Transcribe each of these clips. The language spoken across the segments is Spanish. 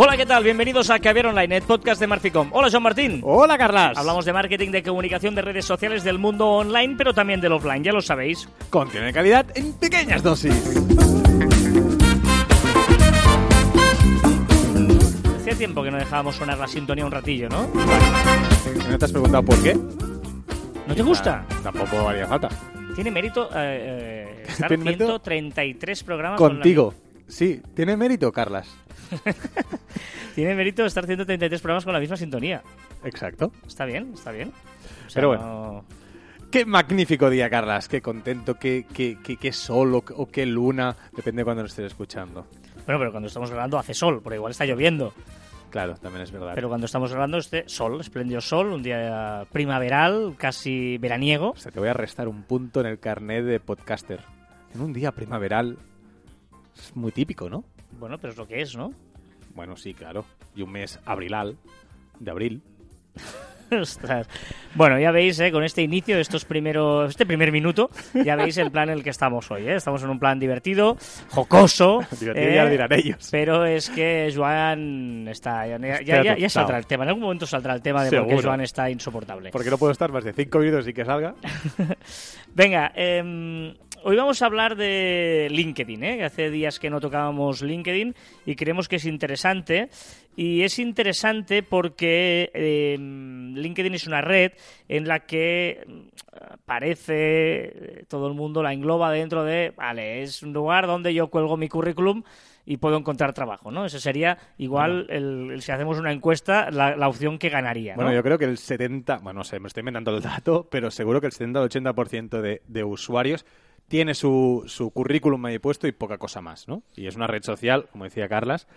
Hola, ¿qué tal? Bienvenidos a Caviar Online, el podcast de Marficom. Hola, Joan Martín. Hola, Carlas. Hablamos de marketing, de comunicación, de redes sociales, del mundo online, pero también del offline, ya lo sabéis. Contenido de calidad en pequeñas dosis. Hacía tiempo que no dejábamos sonar la sintonía un ratillo, ¿no? ¿No te has preguntado por qué? ¿No te gusta? Ah, tampoco haría falta. Tiene mérito eh, eh, estar ¿Tiene mérito? 133 programas con la- Contigo. Sí, tiene mérito, Carlas. Tiene mérito estar 133 programas con la misma sintonía. Exacto. Está bien, está bien. O sea, Pero bueno. no- Qué magnífico día, Carlas. Qué contento, qué, qué, qué, qué sol o, o qué luna. Depende de cuando lo estés escuchando. Bueno, pero cuando estamos grabando hace sol, porque igual está lloviendo. Claro, también es verdad. Pero cuando estamos grabando este sol, espléndido sol, un día primaveral, casi veraniego. O sea, te voy a restar un punto en el carnet de podcaster. En un día primaveral. Es muy típico, ¿no? Bueno, pero es lo que es, ¿no? Bueno, sí, claro. Y un mes abrilal. De abril. Ostras. Bueno, ya veis, ¿eh? con este inicio, estos primeros, este primer minuto, ya veis el plan en el que estamos hoy. ¿eh? Estamos en un plan divertido, jocoso. Divertido ¿eh? ya lo dirán ellos. Pero es que Joan está. Ya, ya- ya- saldrá el tema. En algún momento saldrá el tema de por qué. Joan está insoportable. Porque no puedo estar más de cinco minutos y que salga. Venga, em, hoy vamos a hablar de LinkedIn, ¿eh? hace días que no tocábamos LinkedIn y creemos que es interesante. Y es interesante porque em, LinkedIn es una red en la que mm, parece eh, todo el mundo la engloba dentro de, vale, es un lugar donde yo cuelgo mi currículum y puedo encontrar trabajo, ¿no? Ese sería igual, el, el- si hacemos una encuesta, la, la opción que ganaría, ¿no? Bueno, yo creo que el 70, bueno, no sé, me estoy inventando el dato, pero seguro que el 70 o 80% de, de usuarios tiene su, su currículum ahí puesto y poca cosa más, ¿no? Y es una red social, como decía Carlas,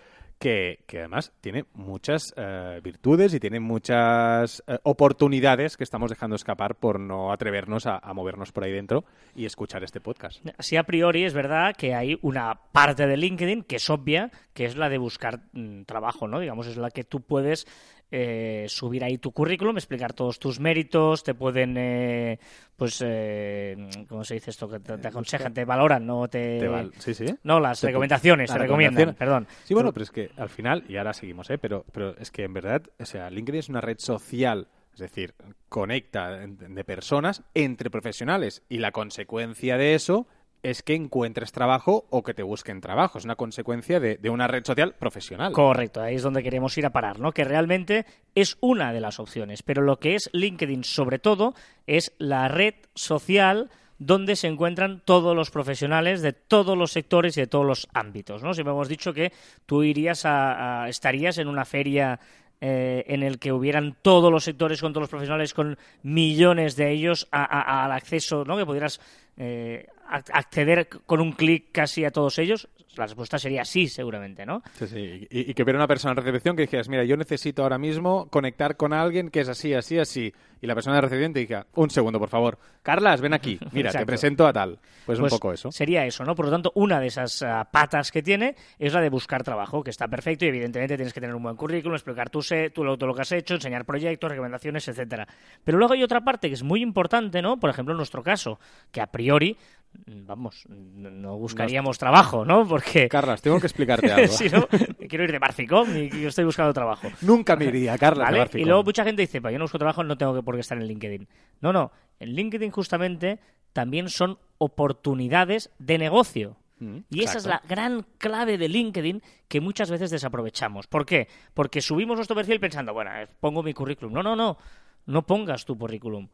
que, que además tiene muchas eh, virtudes y tiene muchas eh, oportunidades que estamos dejando escapar por no atrevernos a, a movernos por ahí dentro y escuchar este podcast. Así a priori es verdad que hay una parte de LinkedIn que es obvia, que es la de buscar mm, trabajo, ¿no? Digamos, es la que tú puedes eh, subir ahí tu currículum, explicar todos tus méritos, te pueden, eh, pues, eh, ¿cómo se dice esto? Que te, te aconsejan, te valoran, ¿no? Te, Te val- sí, sí. No, las Te recomendaciones, te recomiendan, perdón. Sí, bueno, pero es que al final, y ahora seguimos, ¿eh? Pero, pero es que en verdad, o sea, LinkedIn es una red social, es decir, conecta de personas entre profesionales y la consecuencia de eso es que encuentres trabajo o que te busquen trabajo. Es una consecuencia de, de una red social profesional. Correcto, ahí es donde queremos ir a parar, ¿no? Que realmente es una de las opciones, pero lo que es LinkedIn sobre todo es la red social donde se encuentran todos los profesionales de todos los sectores y de todos los ámbitos, ¿no? Siempre hemos dicho que tú irías a, estarías en una feria eh, en el que hubieran todos los sectores con todos los profesionales, con millones de ellos a- al acceso, ¿no? Que pudieras eh, ac- acceder con un clic casi a todos ellos. La respuesta sería sí, seguramente, ¿no? Sí, sí. Y, y que hubiera una persona en recepción que dijeras, mira, yo necesito ahora mismo conectar con alguien que es así, así, así. Y la persona de recepción te diga, un segundo, por favor. Carlas, ven aquí. Mira, te presento a tal. Pues, un Pues poco eso. Sería eso, ¿no? Por lo tanto, una de esas ah, patas que tiene es la de buscar trabajo, que está perfecto y evidentemente tienes que tener un buen currículum, explicar tu se- tú lo, todo lo que has hecho, enseñar proyectos, recomendaciones, etcétera. Pero luego hay otra parte que es muy importante, ¿no? Por ejemplo, en nuestro caso, que a priori, mm, vamos, no buscaríamos trabajo, ¿no? Porque Carlas, tengo que explicarte algo. si no, quiero ir de Marficom y yo estoy buscando trabajo. Nunca me iría, Carlas. ¿Vale? de Barficom. Y luego mucha gente dice, pues yo no busco trabajo, no tengo que por qué estar en LinkedIn. No, no. En LinkedIn justamente también son oportunidades de negocio. Mm, Y esa es la gran clave de LinkedIn que muchas veces desaprovechamos. ¿Por qué? Porque subimos nuestro perfil pensando, bueno, eh, pongo mi currículum. No, no, no. No pongas tu currículum.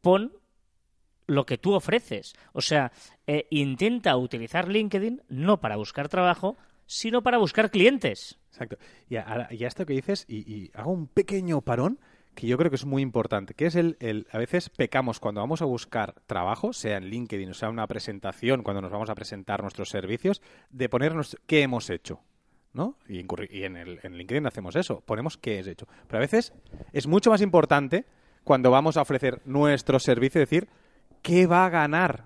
Pon lo que tú ofreces. O sea, eh, intenta utilizar LinkedIn no para buscar trabajo, sino para buscar clientes. Exacto. Y, ahora- y a esto que dices, y, hago un pequeño parón que yo creo que es muy importante, que es el, a veces pecamos cuando vamos a buscar trabajo, sea en LinkedIn o sea una presentación, cuando nos vamos a presentar nuestros servicios, de ponernos qué hemos hecho. ¿no? Y en, curri- y en, el, en LinkedIn hacemos eso, ponemos qué es hecho. Pero a veces es mucho más importante cuando vamos a ofrecer nuestro servicio decir qué va a ganar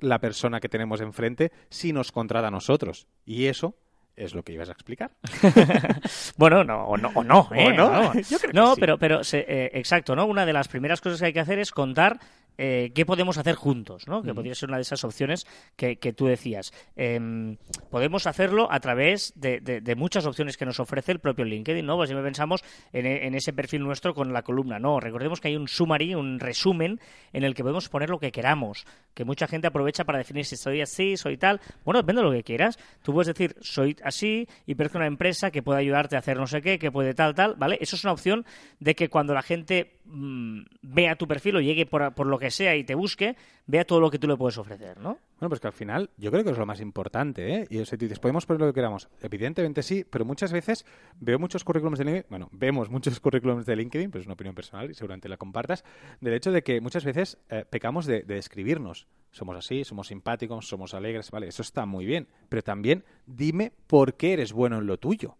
la persona que tenemos enfrente si nos contrata a nosotros. Y eso es lo que ibas a explicar. Bueno, no, o no, o no, ¿eh? ¿O no? No, Yo creo que No, sí. pero, pero se- eh, exacto, ¿no? Una de las primeras cosas que hay que hacer es contar eh, qué podemos hacer juntos, ¿no? Que podría ser una de esas opciones que, tú decías. Em, podemos hacerlo a través de, muchas opciones que nos ofrece el propio LinkedIn, ¿no? Pues si pensamos en, ese perfil nuestro con la columna, no. Recordemos que hay un summary, un resumen, en el que podemos poner lo que queramos, que mucha gente aprovecha para definir si soy así, soy tal. Bueno, depende de lo que quieras. Tú puedes decir, soy así y pertenezco a una empresa que puede ayudarte a hacer no sé qué, que puede tal, tal, ¿vale? Eso es una opción de que cuando la gente mm, vea tu perfil o llegue por, por lo que sea y te busque, vea todo lo que tú le puedes ofrecer, ¿no? Bueno, pues que al final yo creo que es lo más importante, ¿eh? Y o sea, dices, podemos poner lo que queramos. Evidentemente sí, pero muchas veces veo muchos currículums de LinkedIn, bueno, vemos muchos currículums de LinkedIn, pues es una opinión personal y seguramente la compartas, del hecho de que muchas veces eh, pecamos de, de describirnos. Somos así, somos simpáticos, somos alegres, vale, eso está muy bien, pero también dime por qué eres bueno en lo tuyo.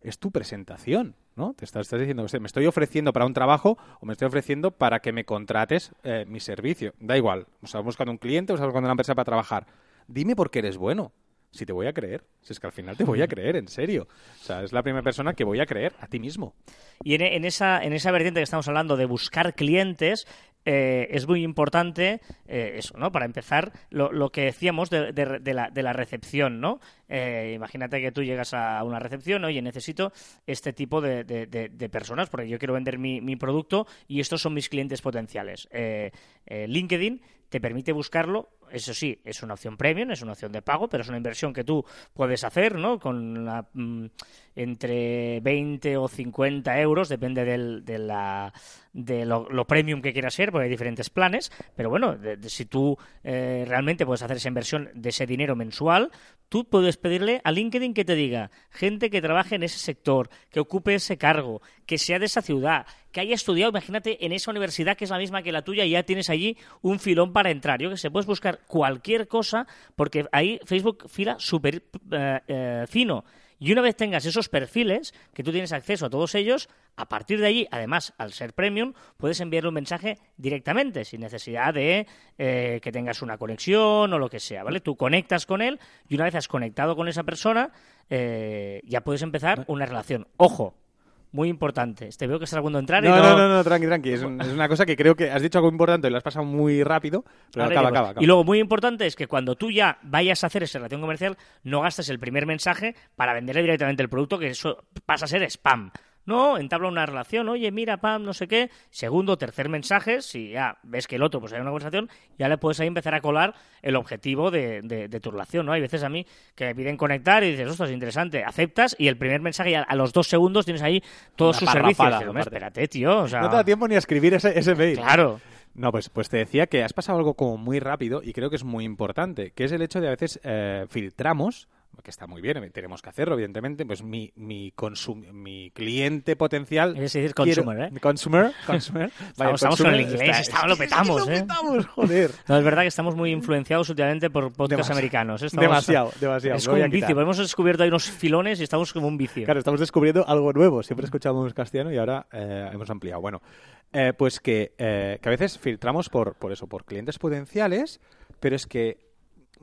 Es tu presentación. ¿No? Te estás, diciendo, me estoy ofreciendo para un trabajo o me estoy ofreciendo para que me contrates eh, mi servicio. Da igual, o sea, buscando un cliente o estás buscando una empresa para trabajar. Dime por qué eres bueno. Si te voy a creer, si es que al final te voy a creer, en serio. O sea, es la primera persona que voy a creer a ti mismo. Y en, esa, en esa vertiente que estamos hablando de buscar clientes, eh, es muy importante eh, eso, ¿no? Para empezar, lo, que decíamos de, la, recepción, ¿no? Eh, imagínate que tú llegas a una recepción, oye, necesito este tipo de, personas porque yo quiero vender mi, mi, producto y estos son mis clientes potenciales. LinkedIn te permite buscarlo. Eso sí, es una opción premium, es una opción de pago, pero es una inversión que tú puedes hacer, ¿no? Con mm, entre 20 o 50 euros, depende del, de, la, de lo, premium que quieras ser, porque hay diferentes planes. Pero bueno, si tú eh, realmente puedes hacer esa inversión de ese dinero mensual, tú puedes pedirle a LinkedIn que te diga gente que trabaje en ese sector, que ocupe ese cargo, que sea de esa ciudad, que haya estudiado, imagínate, en esa universidad que es la misma que la tuya y ya tienes allí un filón para entrar. Yo que sé, puedes buscar cualquier cosa porque ahí Facebook fila súper eh, eh, fino. Y una vez tengas esos perfiles, que tú tienes acceso a todos ellos, a partir de allí, además, al ser premium, puedes enviarle un mensaje directamente, sin necesidad de eh, que tengas una conexión o lo que sea, ¿vale? Tú conectas con él y una vez has conectado con esa persona, ya puedes empezar una relación. Ojo, muy importante. Te veo que estás a entrar. No, y no... no, no, no, tranqui, tranqui. Es, una cosa que creo que has dicho algo importante y lo has pasado muy rápido, pero acaba, acaba, acaba, Y luego, muy importante es que cuando tú ya vayas a hacer esa relación comercial, no gastes el primer mensaje para venderle directamente el producto, que eso pasa a ser spam. No, entabla una relación, oye, mira, pam, no sé qué. Segundo, tercer mensaje, si ya ves que el otro pues hay una conversación, ya le puedes ahí empezar a colar el objetivo de, de, tu relación, ¿no? Hay veces a mí que me piden conectar y dices, ostras, interesante, aceptas y el primer mensaje ya a los dos segundos tienes ahí todos sus servicios. espérate, tío. No te da tiempo ni a escribir ese, ese mail. Claro. No, pues, pues te decía que has pasado algo como muy rápido y creo que es muy importante, que es el hecho de a veces eh, filtramos que está muy bien, tenemos que hacerlo, evidentemente, pues mi, mi, mi cliente potencial... Es decir, consumer, ¿eh? Consumer, consumer. Vaya, estamos, con el inglés, estamos, lo petamos, ¿eh? petamos, joder. No, es verdad que estamos muy influenciados últimamente por podcasts americanos. ¿eh? demasiado, demasiado. Es como un vicio, hemos descubierto ahí unos filones y estamos como un vicio. Claro, estamos descubriendo algo nuevo. Siempre escuchábamos castellano y ahora eh, hemos ampliado. Bueno, eh, pues que, que a veces filtramos por, por eso, por clientes potenciales, pero es que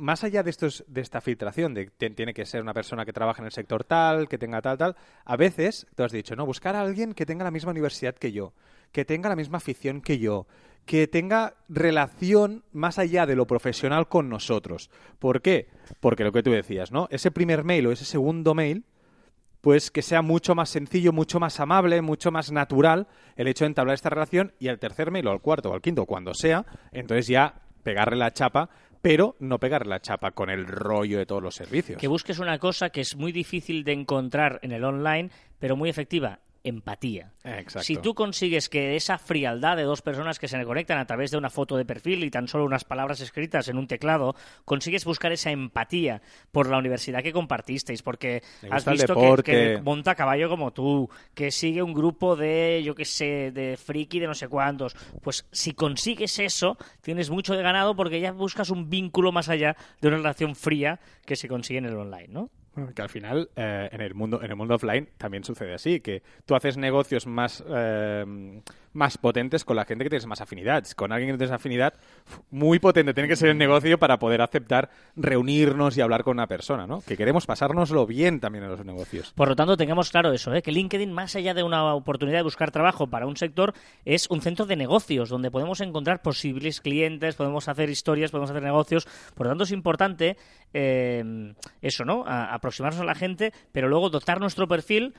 más allá de, estos, de esta filtración, de tiene que ser una persona que trabaja en el sector tal, que tenga tal, tal, a veces, tú has dicho, no, buscar a alguien que tenga la misma universidad que yo, que tenga la misma afición que yo, que tenga relación más allá de lo profesional con nosotros. ¿Por qué? Porque lo que tú decías, ¿no? Ese primer mail o ese segundo mail, pues que sea mucho más sencillo, mucho más amable, mucho más natural el hecho de entablar esta relación y al tercer mail o al cuarto o al quinto, cuando sea, entonces ya pegarle la chapa pero no pegar la chapa con el rollo de todos los servicios. Que busques una cosa que es muy difícil de encontrar en el online, pero muy efectiva, empatía. Si tú consigues que esa frialdad de dos personas que se conectan a través de una foto de perfil y tan solo unas palabras escritas en un teclado, consigues buscar esa empatía por la universidad que compartisteis, porque has visto que, monta caballo como tú, que sigue un grupo de, yo qué sé, de friki de no sé cuántos. Pues si consigues eso, tienes mucho de ganado porque ya buscas un vínculo más allá de una relación fría que se consigue en el online, ¿no? Que al final eh, en el mundo en el mundo offline también sucede así, que tú haces negocios más eh, más potentes con la gente que tienes más afinidad. Con alguien que tienes afinidad, muy potente tiene que ser el negocio para poder aceptar reunirnos y hablar con una persona, ¿no? Que queremos pasárnoslo bien también en los negocios. Por lo tanto, tengamos claro eso, ¿eh? que LinkedIn, más allá de una oportunidad de buscar trabajo para un sector, es un centro de negocios donde podemos encontrar posibles clientes, podemos hacer historias, podemos hacer negocios. Por lo tanto, es importante eh, eso, ¿no? aproximarnos a la gente, pero luego dotar nuestro perfil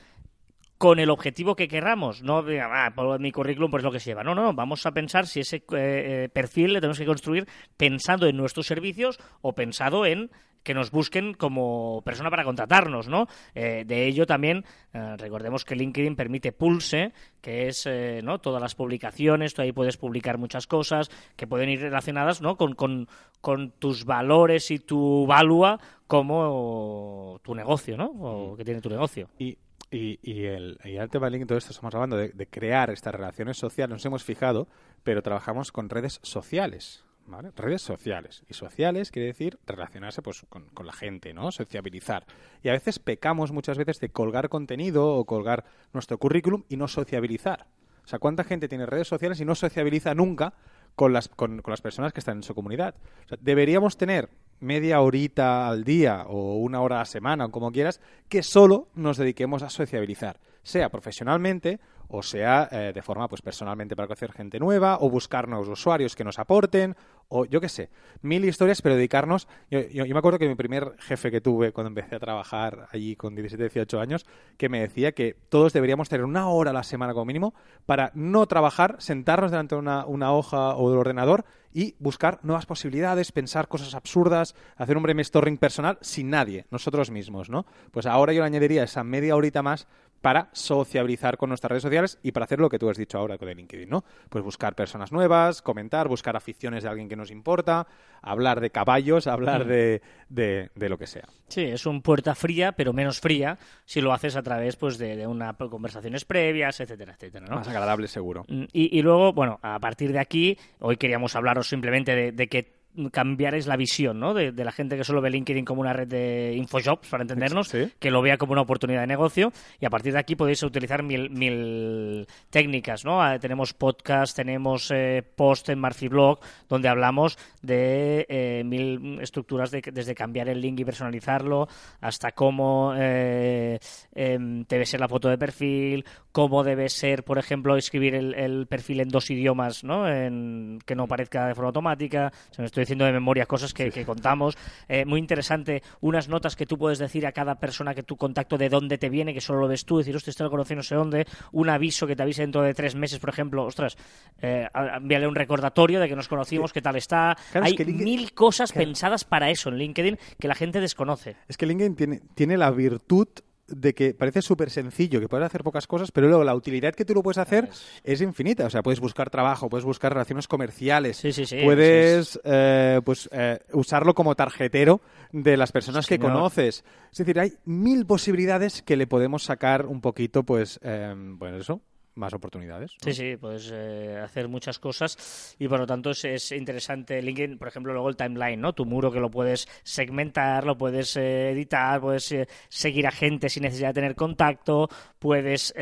con el objetivo que querramos. No, ah, por mi currículum pues lo que se lleva. No, no, vamos a pensar si ese eh, eh, perfil le tenemos que construir pensando en nuestros servicios o pensado en que nos busquen como persona para contratarnos, ¿no? Eh, de ello también, recordemos que LinkedIn permite Pulse, que es, ¿no? Todas las publicaciones, tú ahí puedes publicar muchas cosas que pueden ir relacionadas, ¿no? Con, con, con tus valores y tu valua como tu negocio, ¿no? O que tiene tu negocio. Y y, y, el, y el tema todo esto estamos hablando de, crear estas relaciones sociales, nos hemos fijado, pero trabajamos con redes sociales. ¿Vale? Redes sociales. Y sociales quiere decir relacionarse pues, con, con, la gente, ¿no? Sociabilizar. Y a veces pecamos muchas veces de colgar contenido o colgar nuestro currículum y no sociabilizar. O sea, ¿cuánta gente tiene redes sociales y no sociabiliza nunca con las, con, con las personas que están en su comunidad? O sea, deberíamos tener media horita al día o una hora a la semana o como quieras, que solo nos dediquemos a sociabilizar, sea profesionalmente o sea eh, de forma pues personalmente para conocer gente nueva o buscar nuevos usuarios que nos aporten o yo qué sé, mil historias, pero dedicarnos. Yo, yo, me acuerdo que mi primer jefe que tuve cuando empecé a trabajar allí con 17, 18 años, que me decía que todos deberíamos tener una hora a la semana como mínimo para no trabajar, sentarnos delante de una, una hoja o del ordenador y buscar nuevas posibilidades, pensar cosas absurdas, hacer un brainstorming personal sin nadie, nosotros mismos, ¿no? Pues ahora yo le añadiría esa media horita más para sociabilizar con nuestras redes sociales y para hacer lo que tú has dicho ahora con el LinkedIn, ¿no? Pues buscar personas nuevas, comentar, buscar aficiones de alguien que nos importa, hablar de caballos, hablar mm. de, de, lo que sea. Sí, es un puerta fría, pero menos fría si lo haces a través pues de, de una conversaciones previas, etcétera, etcétera, ¿no? Más agradable seguro. Mm, y, y, luego, bueno, a partir de aquí, hoy queríamos hablaros simplemente de, de que cambiar la visión ¿no? de, la gente que solo ve LinkedIn como una red de infojobs, para entendernos, que lo vea como una oportunidad de negocio y a partir de aquí podéis utilizar mil, mil técnicas. ¿no? Ah, tenemos podcast, tenemos eh, post en Marfiblog donde hablamos de eh, mil estructuras de, desde cambiar el link y personalizarlo hasta cómo eh, em, debe ser la foto de perfil, cómo debe ser, por ejemplo, escribir el, perfil en dos idiomas ¿no? En, que no parezca de forma automática. Se estoy diciendo de memoria cosas que, contamos. Eh, muy interesante, unas notas que tú puedes decir a cada persona que tu contacto de dónde te viene, que solo lo ves tú, decir, hostia, este lo conocí no sé dónde, un aviso que te avise dentro de tres meses, por ejemplo, ostras, eh, envíale un recordatorio de que nos conocimos, qué tal está. Hay mil cosas pensadas para eso en LinkedIn que la gente desconoce. Es que LinkedIn tiene, tiene la virtud de que parece súper sencillo, que puedes hacer pocas cosas, pero luego la utilidad que tú lo puedes hacer es infinita. O sea, puedes buscar trabajo, puedes buscar relaciones comerciales, puedes eh, pues, eh, usarlo como tarjetero de las personas que conoces. Es decir, hay mil posibilidades que le podemos sacar un poquito, pues, eh, bueno, eso, más oportunidades. Sí, sí, puedes eh, hacer muchas cosas y por lo tanto es, interesante LinkedIn, por ejemplo, luego el timeline, ¿no? Tu muro que lo puedes segmentar, lo puedes eh, editar, puedes eh, seguir a gente sin necesidad de tener contacto, puedes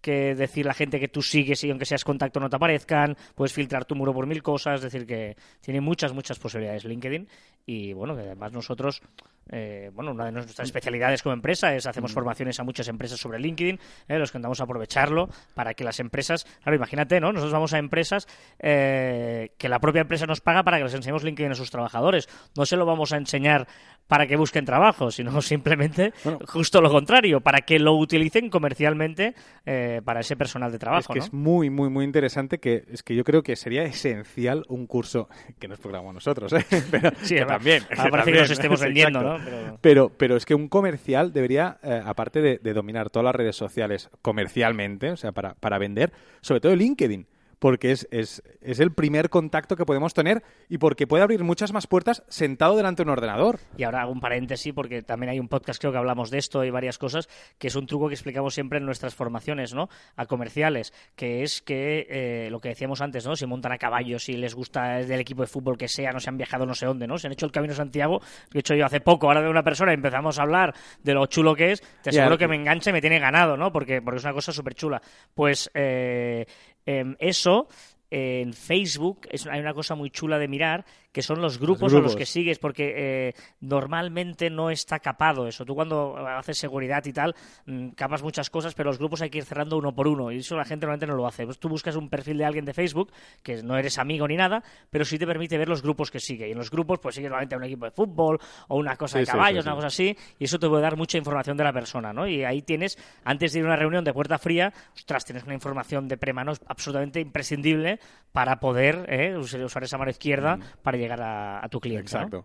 que decir la gente que tú sigues y aunque seas contacto no te aparezcan, puedes filtrar tu muro por mil cosas, es decir, que tiene muchas, muchas posibilidades LinkedIn y bueno, que además nosotros, eh, bueno, una de nuestras especialidades como empresa es hacemos formaciones a muchas empresas sobre LinkedIn, eh, los que andamos a aprovecharlo para que las empresas, claro, imagínate, ¿no? Nosotros vamos a empresas eh, que la propia empresa nos paga para que les enseñemos LinkedIn a sus trabajadores, no se lo vamos a enseñar para que busquen trabajo, sino simplemente justo lo contrario, para que lo utilicen comercialmente eh, para ese personal de trabajo. Es que es muy, muy, muy interesante que es que yo creo que sería esencial un curso que nos programamos nosotros, ¿eh? pero sí, también. Parece que nos estemos vendiendo, ¿no? Pero... pero... es que un comercial debería, eh, aparte de, de, dominar todas las redes sociales comercialmente, o sea, para, para vender, sobre todo LinkedIn porque es, es, es el primer contacto que podemos tener y porque puede abrir muchas más puertas sentado delante de un ordenador. Y ahora hago un paréntesis porque también hay un podcast creo que hablamos de esto y varias cosas, que es un truco que explicamos siempre en nuestras formaciones, ¿no? A comerciales, que es que eh, lo que decíamos antes, ¿no? Si montan a caballo, si les gusta del equipo de fútbol que sea, no se han viajado no sé dónde, ¿no? Se han hecho el Camino Santiago, que he hecho yo hace poco, ahora de una persona empezamos a hablar de lo chulo que es, te aseguro que me engancha y me tiene ganado, ¿no? Porque, porque es una cosa súper chula. Pues eh, em, eso en Facebook es, hay una cosa muy chula de mirar que son los grupos, a los que sigues, porque eh, normalmente no está capado eso. Tú cuando haces seguridad y tal, mm, capas muchas cosas, pero los grupos hay que ir cerrando uno por uno, y eso la gente normalmente no lo hace. Pues tú buscas un perfil de alguien de Facebook, que no eres amigo ni nada, pero sí te permite ver los grupos que sigue. Y en los grupos, pues sigues normalmente a un equipo de fútbol, o una cosa de caballos, una cosa así, y eso te puede dar mucha información de la persona, ¿no? Y ahí tienes, antes de ir a una reunión de puerta fría, ostras, tienes una información de premanos absolutamente imprescindible para poder eh, usar esa mano izquierda mm. para llegar a, tu cliente. Exacto.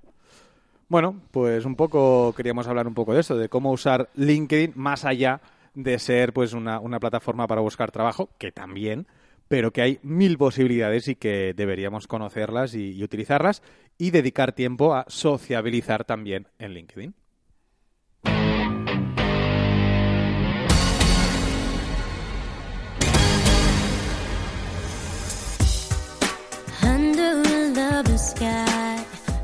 Bueno, pues un poco queríamos hablar un poco de eso, de cómo usar LinkedIn más allá de ser pues una, plataforma para buscar trabajo, que también, pero que hay mil posibilidades y que deberíamos conocerlas y utilizarlas y dedicar tiempo a sociabilizar también en LinkedIn.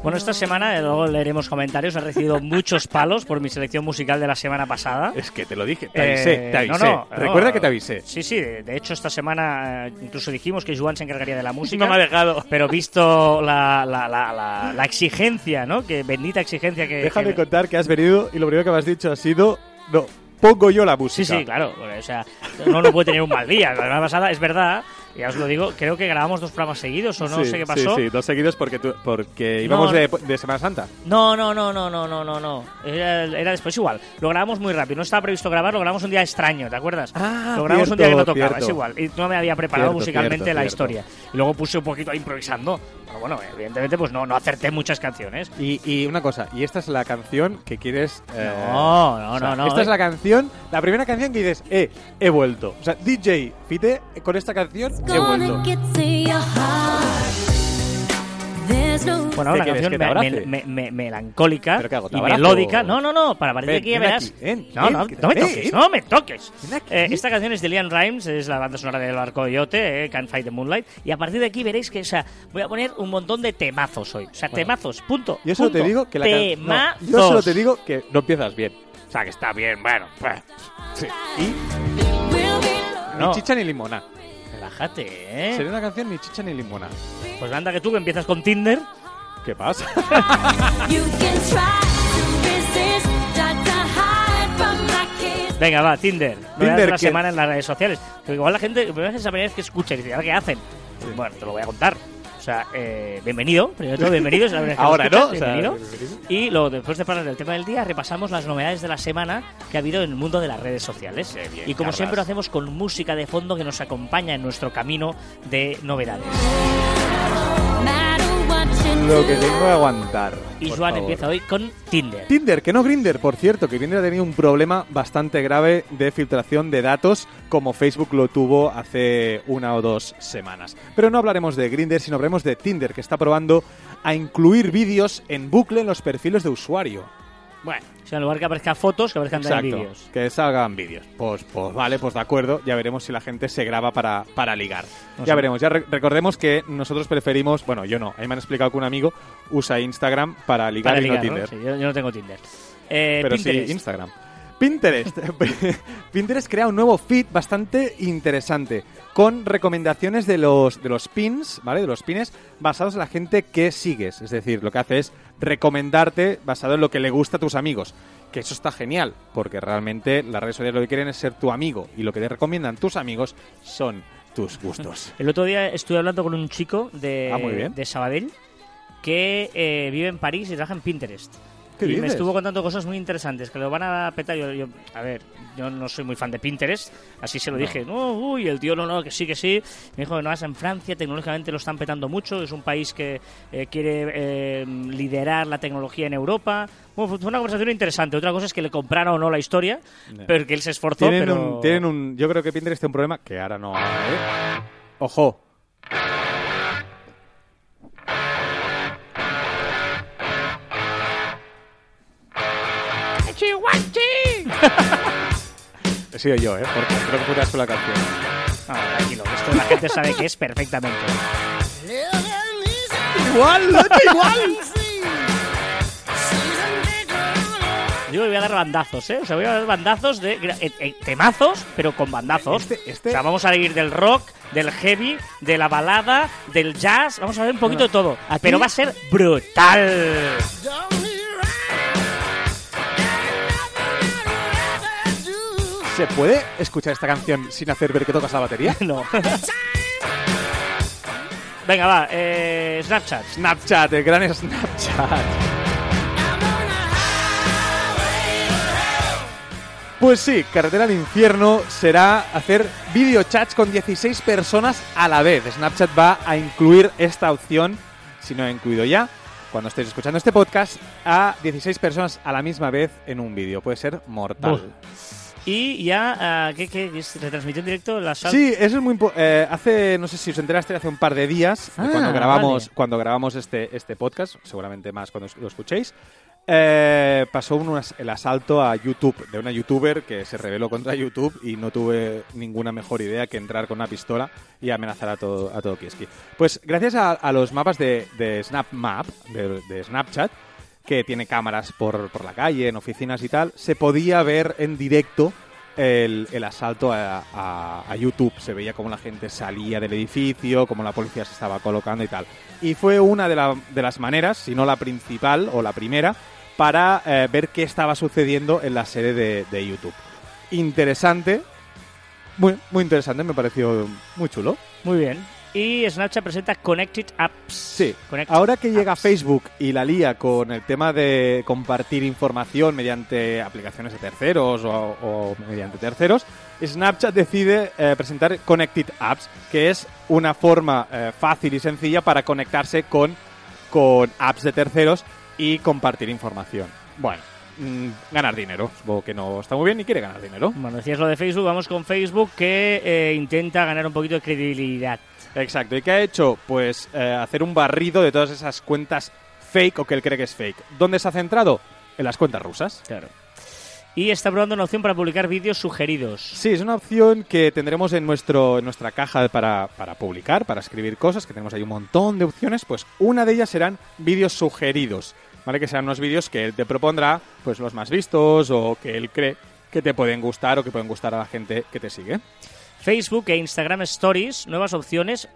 Bueno, esta semana, eh, luego leeremos comentarios, he recibido muchos palos por mi selección musical de la semana pasada. Es que te lo dije, te avisé, te avisé. No, no, Recuerda que te avisé. Sí, sí, de, hecho esta semana eh, incluso dijimos que Juan se encargaría de la música. No me ha dejado. Pero visto la, la, la, la, exigencia, ¿no? Que bendita exigencia que... Déjame contar que has venido y lo primero que me has dicho ha sido... No, pongo yo la música. Sí, sí, claro. O sea, no, no puede tener un mal día. La semana pasada, es verdad, ya os lo digo, creo que grabamos dos programas seguidos o no sé qué pasó. Sí, sí, dos seguidos porque, porque íbamos de, de, Semana Santa. No, no, no, no, no, no, no, no. Era, después igual. Lo grabamos muy rápido. No estaba previsto grabar, lo grabamos un día extraño, ¿te acuerdas? Ah, lo grabamos un día que no tocaba, es igual. Y no me había preparado musicalmente la historia. Y luego puse un poquito improvisando. Pero bueno, evidentemente pues no, no acerté muchas canciones. Y, y una cosa, y esta es la canción que quieres... Eh, no, no, no, no. Esta es la canción, la primera canción que dices, eh, he vuelto. O sea, DJ Fite con esta canción he vuelto. Bueno, una canción me, me, melancólica y melódica. No, no, no, para partir de aquí ya verás. no, no, no me toques, no me toques. Eh, esta canción es de Liam Rimes, es la banda sonora del Arco Yote, eh, Can't Fight the Moonlight. Y a partir de aquí veréis que, o sea, voy a poner un montón de temazos hoy. O sea, temazos, punto. Yo solo te digo que la Temazos. yo solo te digo que no empiezas bien. O sea, que está bien, bueno. Pues, sí. Y. Ni chicha ni limona. Relájate, ¿eh? Sería una canción ni chicha ni limona. Pues anda que tú que empiezas con Tinder. ¿Qué pasa? Venga, va, Tinder. Tinder la semana en las redes sociales. Pero igual la gente, la primera vez que escucha y dice, ¿qué hacen? Bueno, te lo voy a contar. O sea, eh, bienvenido, primero todo, bienvenido. Ahora, ¿no? Bienvenido. y luego, después de hablar del tema del día, repasamos las novedades de la semana que ha habido en el mundo de las redes sociales. y como siempre lo hacemos con música de fondo que nos acompaña en nuestro camino de novedades lo que tengo que aguantar. Y Juan empieza hoy con Tinder. Tinder, que no Grinder, por cierto, que Grinder ha tenido un problema bastante grave de filtración de datos, como Facebook lo tuvo hace una o dos semanas. Pero no hablaremos de Grinder, sino hablaremos de Tinder, que está probando a incluir vídeos en bucle en los perfiles de usuario. Bueno, o sea, en lugar que aparezcan fotos, que aparezcan vídeos. Que salgan vídeos. Pues, pues vale, pues de acuerdo. Ya veremos si la gente se graba para, para ligar. ya veremos. Ya recordemos que nosotros preferimos, bueno, yo no. Ahí me han explicado que un amigo usa Instagram para ligar y no Tinder. yo, no tengo Tinder. Eh, Pero sí, Instagram. Pinterest. Pinterest crea un nuevo feed bastante interesante con recomendaciones de los, de los pins, ¿vale? De los pines basados en la gente que sigues. Es decir, lo que hace es recomendarte basado en lo que le gusta a tus amigos. Que eso está genial, porque realmente las redes sociales lo que quieren es ser tu amigo y lo que te recomiendan tus amigos son tus gustos. El otro día estuve hablando con un chico de, ah, de Sabadell que eh, vive en París y trabaja en Pinterest y me estuvo contando cosas muy interesantes que lo van a petar. Yo, a ver, yo no soy muy fan de Pinterest, así se lo dije. No, uy, el tío no, no, que sí, que sí. Me dijo que no vas en Francia, tecnológicamente lo están petando mucho. Es un país que eh, quiere eh, liderar la tecnología en Europa. Bueno, fue una conversación interesante. Otra cosa es que le compraron o no la historia, pero que él se esforzó. Tienen, un, tienen un, yo creo que Pinterest tiene un problema que ahora no. ¿eh? Ojo, He sido yo, ¿eh? Porque creo que putas con la canción. No, tranquilo, esto la gente sabe que es perfectamente. Igual, igual. Yo voy a dar bandazos, ¿eh? O sea, voy a dar bandazos de eh, eh, temazos, pero con bandazos. Este- este- O sea, vamos a ir del rock, del heavy, de la balada, del jazz. Vamos a ver un poquito de todo. aquí- Pero va a ser brutal. ¿Se puede escuchar esta canción sin hacer ver que tocas la batería? No. Venga, va. Eh, Snapchat. Snapchat, el gran Snapchat. Pues sí, Carretera al Infierno será hacer videochats con 16 personas a la vez. Snapchat va a incluir esta opción, si no ha incluido ya, cuando estéis escuchando este podcast, a 16 personas a la misma vez en un vídeo. Puede ser mortal. Y ya, ah, ¿qué, qué, qué es? ¿Retransmitió en directo la sal? Sí, eso es muy eh, hace no sé si os enteraste hace un par de días de Ah, cuando grabamos vale. cuando grabamos este este podcast, seguramente más cuando lo escuchéis. eh, pasó un el asalto a YouTube de una youtuber que se rebeló contra YouTube y no tuve ninguna mejor idea que entrar con una pistola y amenazar a todo a todo Kieski. Pues gracias a, a los mapas de, de SnapMap de, de Snapchat que tiene cámaras por, por la calle, en oficinas y tal, se podía ver en directo el, el asalto a, a- YouTube. Se veía cómo la gente salía del edificio, cómo la policía se estaba colocando y tal. Y fue una de, la- de las maneras, si no la principal o la primera, para eh, ver qué estaba sucediendo en la sede de, de YouTube. Interesante. Muy, muy interesante, me pareció muy chulo. Muy bien. Y Snapchat presenta Connected Apps. Sí, Connected ahora que llega Apps. Facebook y la lía con el tema de compartir información mediante aplicaciones de terceros o, o mediante terceros, Snapchat decide eh, presentar Connected Apps, que es una forma eh, fácil y sencilla para conectarse con, con apps de terceros y compartir información. Bueno, mm, ganar dinero. Supongo que no está muy bien y quiere ganar dinero. Bueno, decías lo de Facebook, vamos con Facebook que eh, intenta ganar un poquito de credibilidad. Exacto. ¿Y qué ha hecho? Pues eh, hacer un barrido de todas esas cuentas fake o que él cree que es fake. ¿Dónde se ha centrado? En las cuentas rusas. Claro. Y está probando una opción para publicar vídeos sugeridos. Sí, es una opción que tendremos en, nuestro, en nuestra caja para, para publicar, para escribir cosas, que tenemos ahí un montón de opciones. Pues una de ellas serán vídeos sugeridos, ¿vale? Que serán unos vídeos que él te propondrá, pues los más vistos o que él cree que te pueden gustar o que pueden gustar a la gente que te sigue. Facebook e Instagram Stories, nuevas opciones,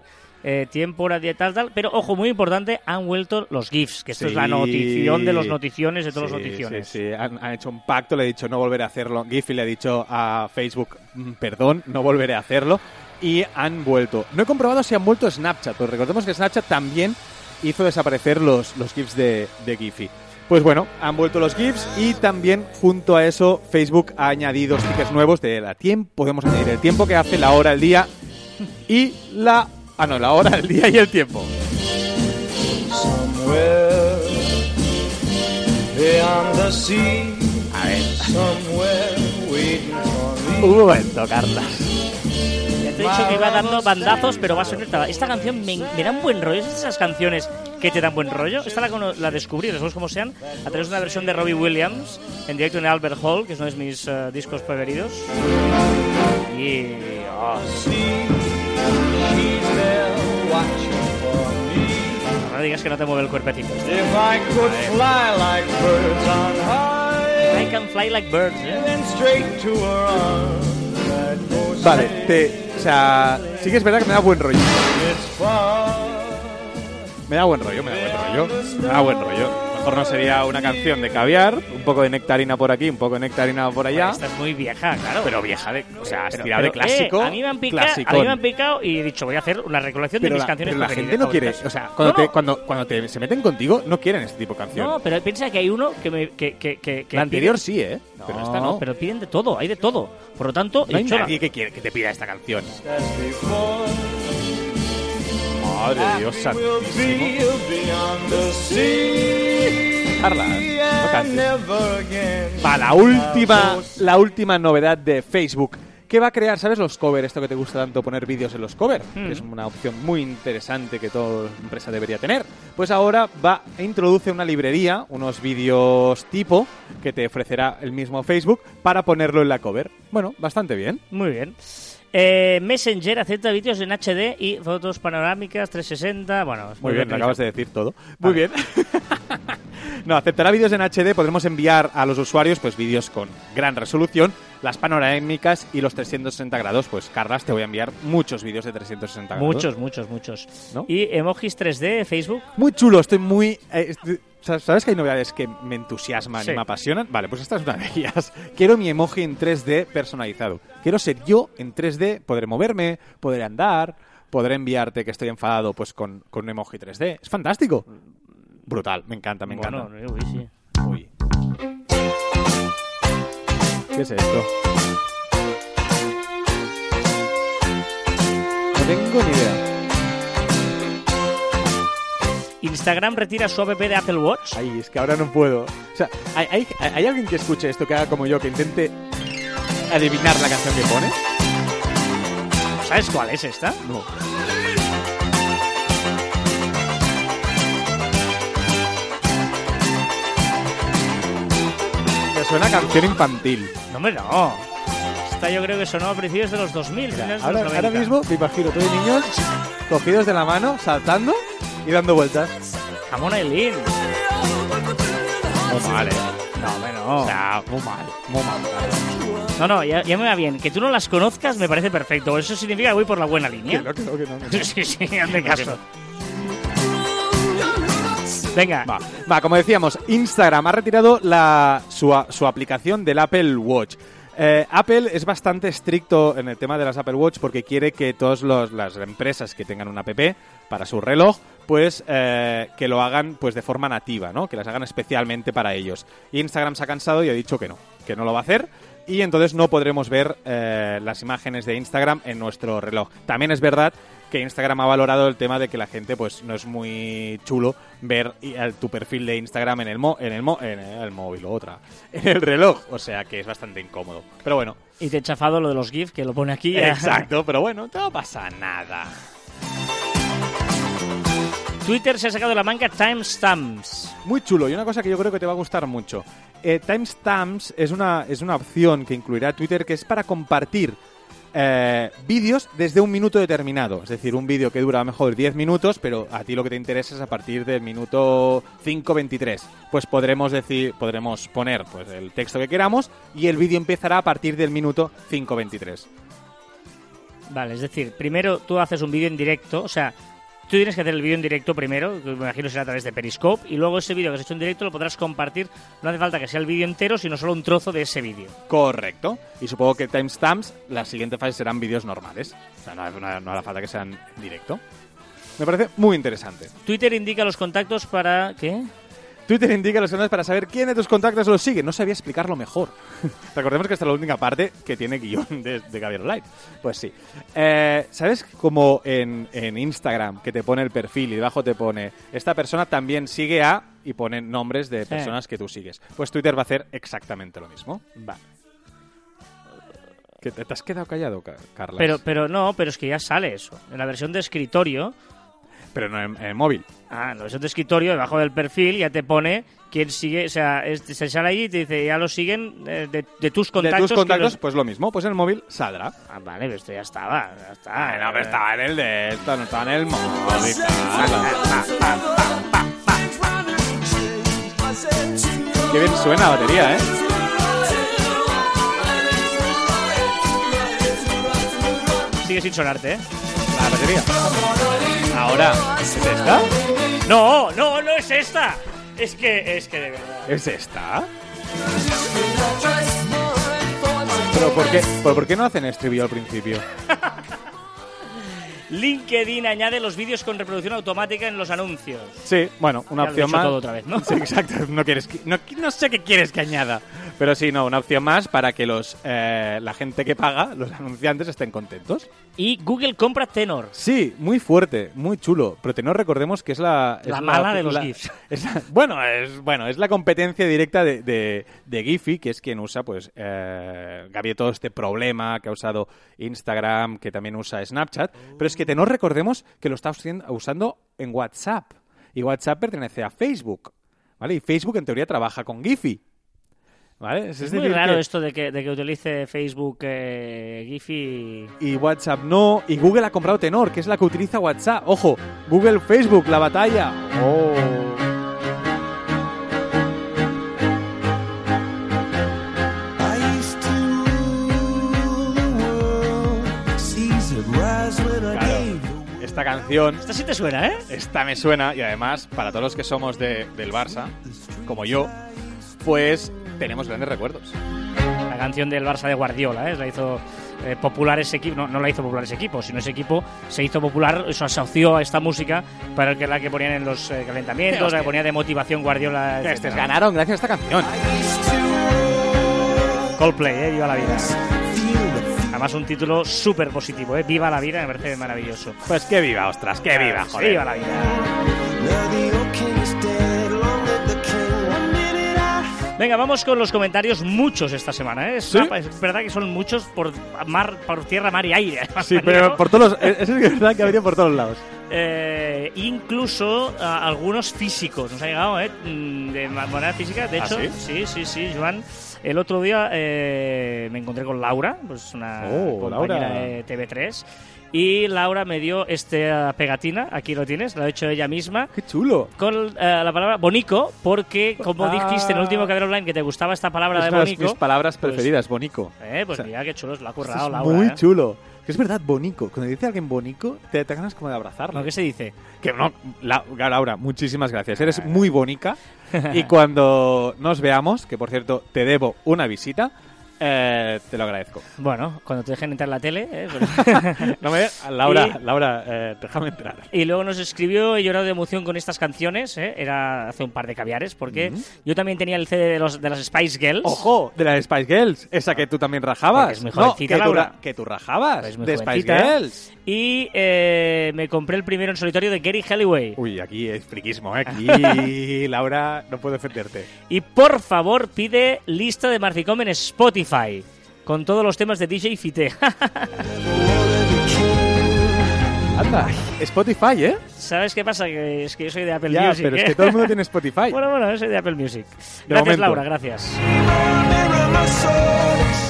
eh, tiempo, hora, tal, tal. Pero ojo, muy importante, han vuelto los GIFs, que esto es la notición de los noticiones de todas Sí, las noticiones. Sí, sí. Han, han hecho un pacto, le he dicho no volveré a hacerlo. Giphy le ha dicho a Facebook, "Mm, perdón, no volveré a hacerlo. Y han vuelto. No he comprobado si han vuelto Snapchat, pero recordemos que Snapchat también hizo desaparecer los, los GIFs de, de Giphy. Pues bueno, han vuelto los GIFs y también junto a eso Facebook ha añadido stickers nuevos de la tiempo. Podemos añadir el tiempo que hace, la hora, el día y la... Ah, no, la hora, el día y el tiempo. For me. Un momento, Carla. Dicho que iba dando bandazos, pero va a sonar. Esta canción me, me da un buen rollo. ¿Es esas canciones que te dan buen rollo? Esta la, la descubrí, los como sean, a través de una versión de Robbie Williams en directo en Albert Hall, que es uno de mis eh, discos preferidos. Y. oh, no digas que no te mueve el cuerpecito. If I could fly like birds on high, I can fly like birds, ¿eh? then straight to her arms I'd go Vale, te, sea, sí que es verdad que me da buen rollo. Me da buen rollo, me da buen rollo. Me da buen rollo. Mejor no sería una canción de caviar, un poco de nectarina por aquí, un poco de nectarina por allá. Esta es muy vieja, claro. Pero vieja de, o sea, Pero- estirada de pero, clásico. eh, a, mí me han picado, a mí me han picado y he dicho, voy a hacer una recolección pero de mis la, canciones pero la gente no quiere, o sea, cuando, No, te, no, cuando, cuando te se meten contigo, no quieren este tipo de canción. No, pero piensa que hay uno que me. Que, que, que, que la anterior pide- sí, ¿eh? pero esta no. pero piden de todo, hay de todo. Por lo tanto, no hay nadie que, quiere, que te pida esta canción. Madre de Dios santísimo. Carla, no cantes. Va, la última, la última novedad de Facebook que va a crear, ¿sabes? Los cover, esto que te gusta tanto poner vídeos en los cover, Hmm. es una opción muy interesante que toda empresa debería tener. Pues ahora va e introduce una librería, unos vídeos tipo que te ofrecerá el mismo Facebook para ponerlo en la cover. Bueno, bastante bien. Muy bien. Eh, Messenger acepta vídeos en HD y fotos panorámicas 360. Bueno, es Muy bien, lo acabas de decir todo. Muy bien. no, aceptará vídeos en HD, podremos enviar a los usuarios pues vídeos con gran resolución, las panorámicas y los 360 grados. Pues Carlas, te voy a enviar muchos vídeos de 360 grados. Muchos, muchos, muchos. ¿No? Y emojis 3D, Facebook. Muy chulo, estoy muy... eh, estoy- ¿Sabes que hay novedades que me entusiasman Sí. y me apasionan? Vale, pues esta es una de ellas. Quiero mi emoji en 3D personalizado. Quiero ser yo en 3D, podré moverme, podré andar, podré enviarte que estoy enfadado pues con, con un emoji 3D. Es fantástico. Brutal, me encanta, me encanta. Bueno, uy, sí. Uy. ¿Qué es esto? No tengo ni idea. Instagram retira su app de Apple Watch. Ay, es que ahora no puedo. O sea, ¿hay, hay, hay alguien que escuche esto, que haga como yo, que intente adivinar la canción que pone? ¿Sabes cuál es esta? No. Me suena a canción infantil. No, hombre, no. Esta yo creo que sonó a principios de los 2000. finales de Ahora, los ahora 90. mismo me imagino todos niños cogidos de la mano, saltando y dando vueltas. Jamón Aileen. Muy mal, eh. No, hombre, no. O sea, muy mal, muy mal. No, no, ya, ya me va bien. Que tú no las conozcas me parece perfecto. Eso significa que voy por la buena línea. que no, que no, que no. Sí, sí, hazme caso. Venga, Va, va, como decíamos, Instagram ha retirado la, su, su aplicación del Apple Watch. Eh, Apple es bastante estricto en el tema de las Apple Watch porque quiere que todas los- las empresas que tengan una app para su reloj, pues eh, que lo hagan pues de forma nativa, ¿no? Que las hagan especialmente para ellos. Instagram se ha cansado y ha dicho que no, que no lo va a hacer. Y entonces no podremos ver eh, las imágenes de Instagram en nuestro reloj. También es verdad que Instagram ha valorado el tema de que la gente pues no es muy chulo ver tu perfil de Instagram en el mo- en el mo- en el móvil o otra en el reloj o sea que es bastante incómodo pero bueno y te he chafado lo de los GIF que lo pone aquí. exacto pero bueno no pasa nada Twitter se ha sacado de la manga timestamps. muy chulo y una cosa que yo creo que te va a gustar mucho Eh, timestamps es una es una opción que incluirá Twitter que es para compartir eh, vídeos desde un minuto determinado. Es decir, un vídeo que dura a lo mejor 10 minutos, pero a ti lo que te interesa es a partir del minuto 5.23. Pues podremos decir, podremos poner pues, el texto que queramos y el vídeo empezará a partir del minuto 5.23. Vale, es decir, primero tú haces un vídeo en directo, o sea, tú tienes que hacer el vídeo en directo primero, que me imagino será a través de Periscope, y luego ese vídeo que has hecho en directo lo podrás compartir. No hace falta que sea el vídeo entero, sino solo un trozo de ese vídeo. Correcto. Y supongo que timestamps, la siguiente fase serán vídeos normales. O sea, no, no- no hará falta que sean en directo. Me parece muy interesante. Twitter indica los contactos para... ¿Qué? Twitter indica los canales para saber quién de tus contactos los sigue. No sabía explicarlo mejor. Recordemos que esta es la única parte que tiene guion de, de Gabriel Online. Pues sí. Eh, ¿Sabes como en, en Instagram que te pone el perfil y debajo te pone esta persona también sigue a y pone nombres de Sí. personas que tú sigues? Pues Twitter va a hacer exactamente lo mismo. Va. ¿Que te, te has quedado callado, Ca- Carlas? Pero, pero no, pero es que ya sale eso. En la versión de escritorio, Pero no en, en el móvil. ah, la versión de escritorio, debajo del perfil, ya te pone quién sigue, o sea, es- se sale ahí y te dice, ya lo siguen eh, de, de tus contactos. de tus contactos, los- pues lo mismo. Pues en el móvil saldrá. Ah, vale, pero esto ya estaba, ya está. No, pero estaba en el de esto, no estaba en el móvil. Qué bien suena la batería, ¿eh? Sigue sin sonarte, ¿eh? Batería. Ahora, ¿es esta? No, no, no es esta. Es que, es que de verdad. ¿Es esta? ¿Pero por qué, pero por qué no hacen estribillo al principio? LinkedIn añade los vídeos con reproducción automática en los anuncios. Sí, bueno, una Ya lo he opción más. todo otra vez, ¿no? Sí, exacto. No, quieres que- no, no sé qué quieres que añada. Pero sí, no, una opción más para que los eh, la gente que paga, los anunciantes, estén contentos. Y Google compra Tenor. Sí, muy fuerte, muy chulo. Pero no recordemos que es la... es La mala de los GIFs. es la- bueno, es, bueno, es la competencia directa de, de, de Giphy, que es quien usa, pues, eh, había todo este problema que ha usado Instagram, que también usa Snapchat. Pero es que no recordemos que lo está usando en WhatsApp. Y WhatsApp pertenece a Facebook. ¿Vale? Y Facebook, en teoría, trabaja con Giphy. ¿Vale? Es, muy raro que- esto de que, de que utilice Facebook eh, Giphy. y WhatsApp no. Y Google ha comprado Tenor, que es la que utiliza WhatsApp. Ojo, Google, Facebook, la batalla. Oh. Esta canción, Esta sí te suena, ¿eh? esta me suena y además, para todos los que somos de- del Barça, como yo, pues tenemos grandes recuerdos. La canción del Barça de Guardiola, ¿eh? La hizo eh, popular ese equipo. No, no la hizo popular ese equipo, sino ese equipo se hizo popular, se asoció a esta música para que la que ponían en los eh, calentamientos, la que ponía de motivación Guardiola. Estos ganaron gracias a esta canción. Coldplay, ¿eh? Viva la vida. Además, un título súper positivo, ¿eh? Viva la vida, me parece maravilloso. Pues que viva, ostras, que viva, joder. Viva la vida. Venga, vamos con los comentarios, muchos esta semana. ¿eh? Es, ¿Sí? una- es verdad que son muchos por mar, por tierra, mar y aire. Sí, pero por todos los, es es verdad que ha venido por todos lados. Eh, incluso a algunos físicos. Nos ha llegado, ¿eh? Mm, De ma- manera física. De ¿Ah, hecho, sí? sí, sí, sí, Joan. El otro día eh, me encontré con Laura, pues una Oh, compañera Laura. de TV3. Y Laura me dio esta pegatina, aquí lo tienes, la ha hecho ella misma, Qué chulo. con eh, la palabra bonico, porque como Ah. dijiste en el último Caber Online que te gustaba esta palabra Es de bonico, mis palabras pues- preferidas, bonico. eh, pues O sea, mira qué chulo, la ha Esto currado es Laura. muy eh. chulo. Que es verdad, bonico. Cuando dice alguien bonico, te, te ganas como de abrazarlo. ¿Qué se dice? Que no, La- Laura, muchísimas gracias. Eres muy bonica. y cuando nos veamos, que por cierto te debo una visita, eh, te lo agradezco. Bueno, cuando te dejen entrar en la tele, eh, pero- No me, Laura, Y- Laura, eh, déjame entrar. Y luego nos escribió, he llorado de emoción con estas canciones, ¿eh? era hace un par de caviares, porque yo también tenía el CD de, los, de las Spice Girls. Ojo, de la Spice Girls, esa que tú también rajabas. Porque es muy no, jovencita, que Laura. ra- que tú rajabas Es muy de Spice jovencita. Girls. Y eh, me compré el primero en solitario de Gary Halliway. Uy, aquí es friquismo, ¿eh? Aquí, Laura, no puedo defenderte. Y por favor, pide lista de Marficom en Spotify, con todos los temas de DJ Fite. Anda, Spotify, ¿eh? ¿Sabes qué pasa? Que es que yo soy de Apple Ya, Music. pero es ¿eh? que todo el mundo tiene Spotify. Bueno, bueno, yo soy de Apple Music. De Gracias, momento. Laura, gracias.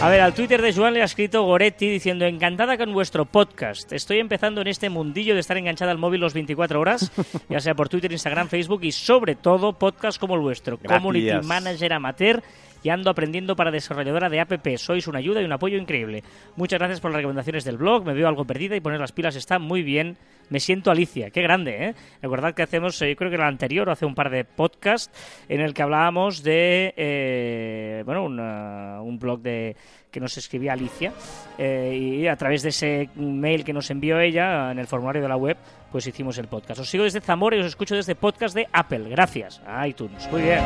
A ver, al Twitter de Joan le ha escrito Goretti diciendo encantada con vuestro podcast. Estoy empezando en este mundillo de estar enganchada al móvil los 24 horas, ya sea por Twitter, Instagram, Facebook y sobre todo podcast como el vuestro. Gracias. Community Manager Amateur y ando aprendiendo para desarrolladora de app. Sois una ayuda y un apoyo increíble. Muchas gracias por las recomendaciones del blog. Me veo algo perdida y poner las pilas está muy bien. Me siento Alicia. Qué grande, ¿eh? Recordad que hacemos, eh, yo creo que era el anterior, hace un par de podcasts, en el que hablábamos de, eh, bueno, una- un blog de que nos escribía Alicia eh, y a través de ese mail que nos envió ella en el formulario de la web, pues hicimos el podcast. Os sigo desde Zamora y os escucho desde podcast de Apple. Gracias a iTunes. Muy bien.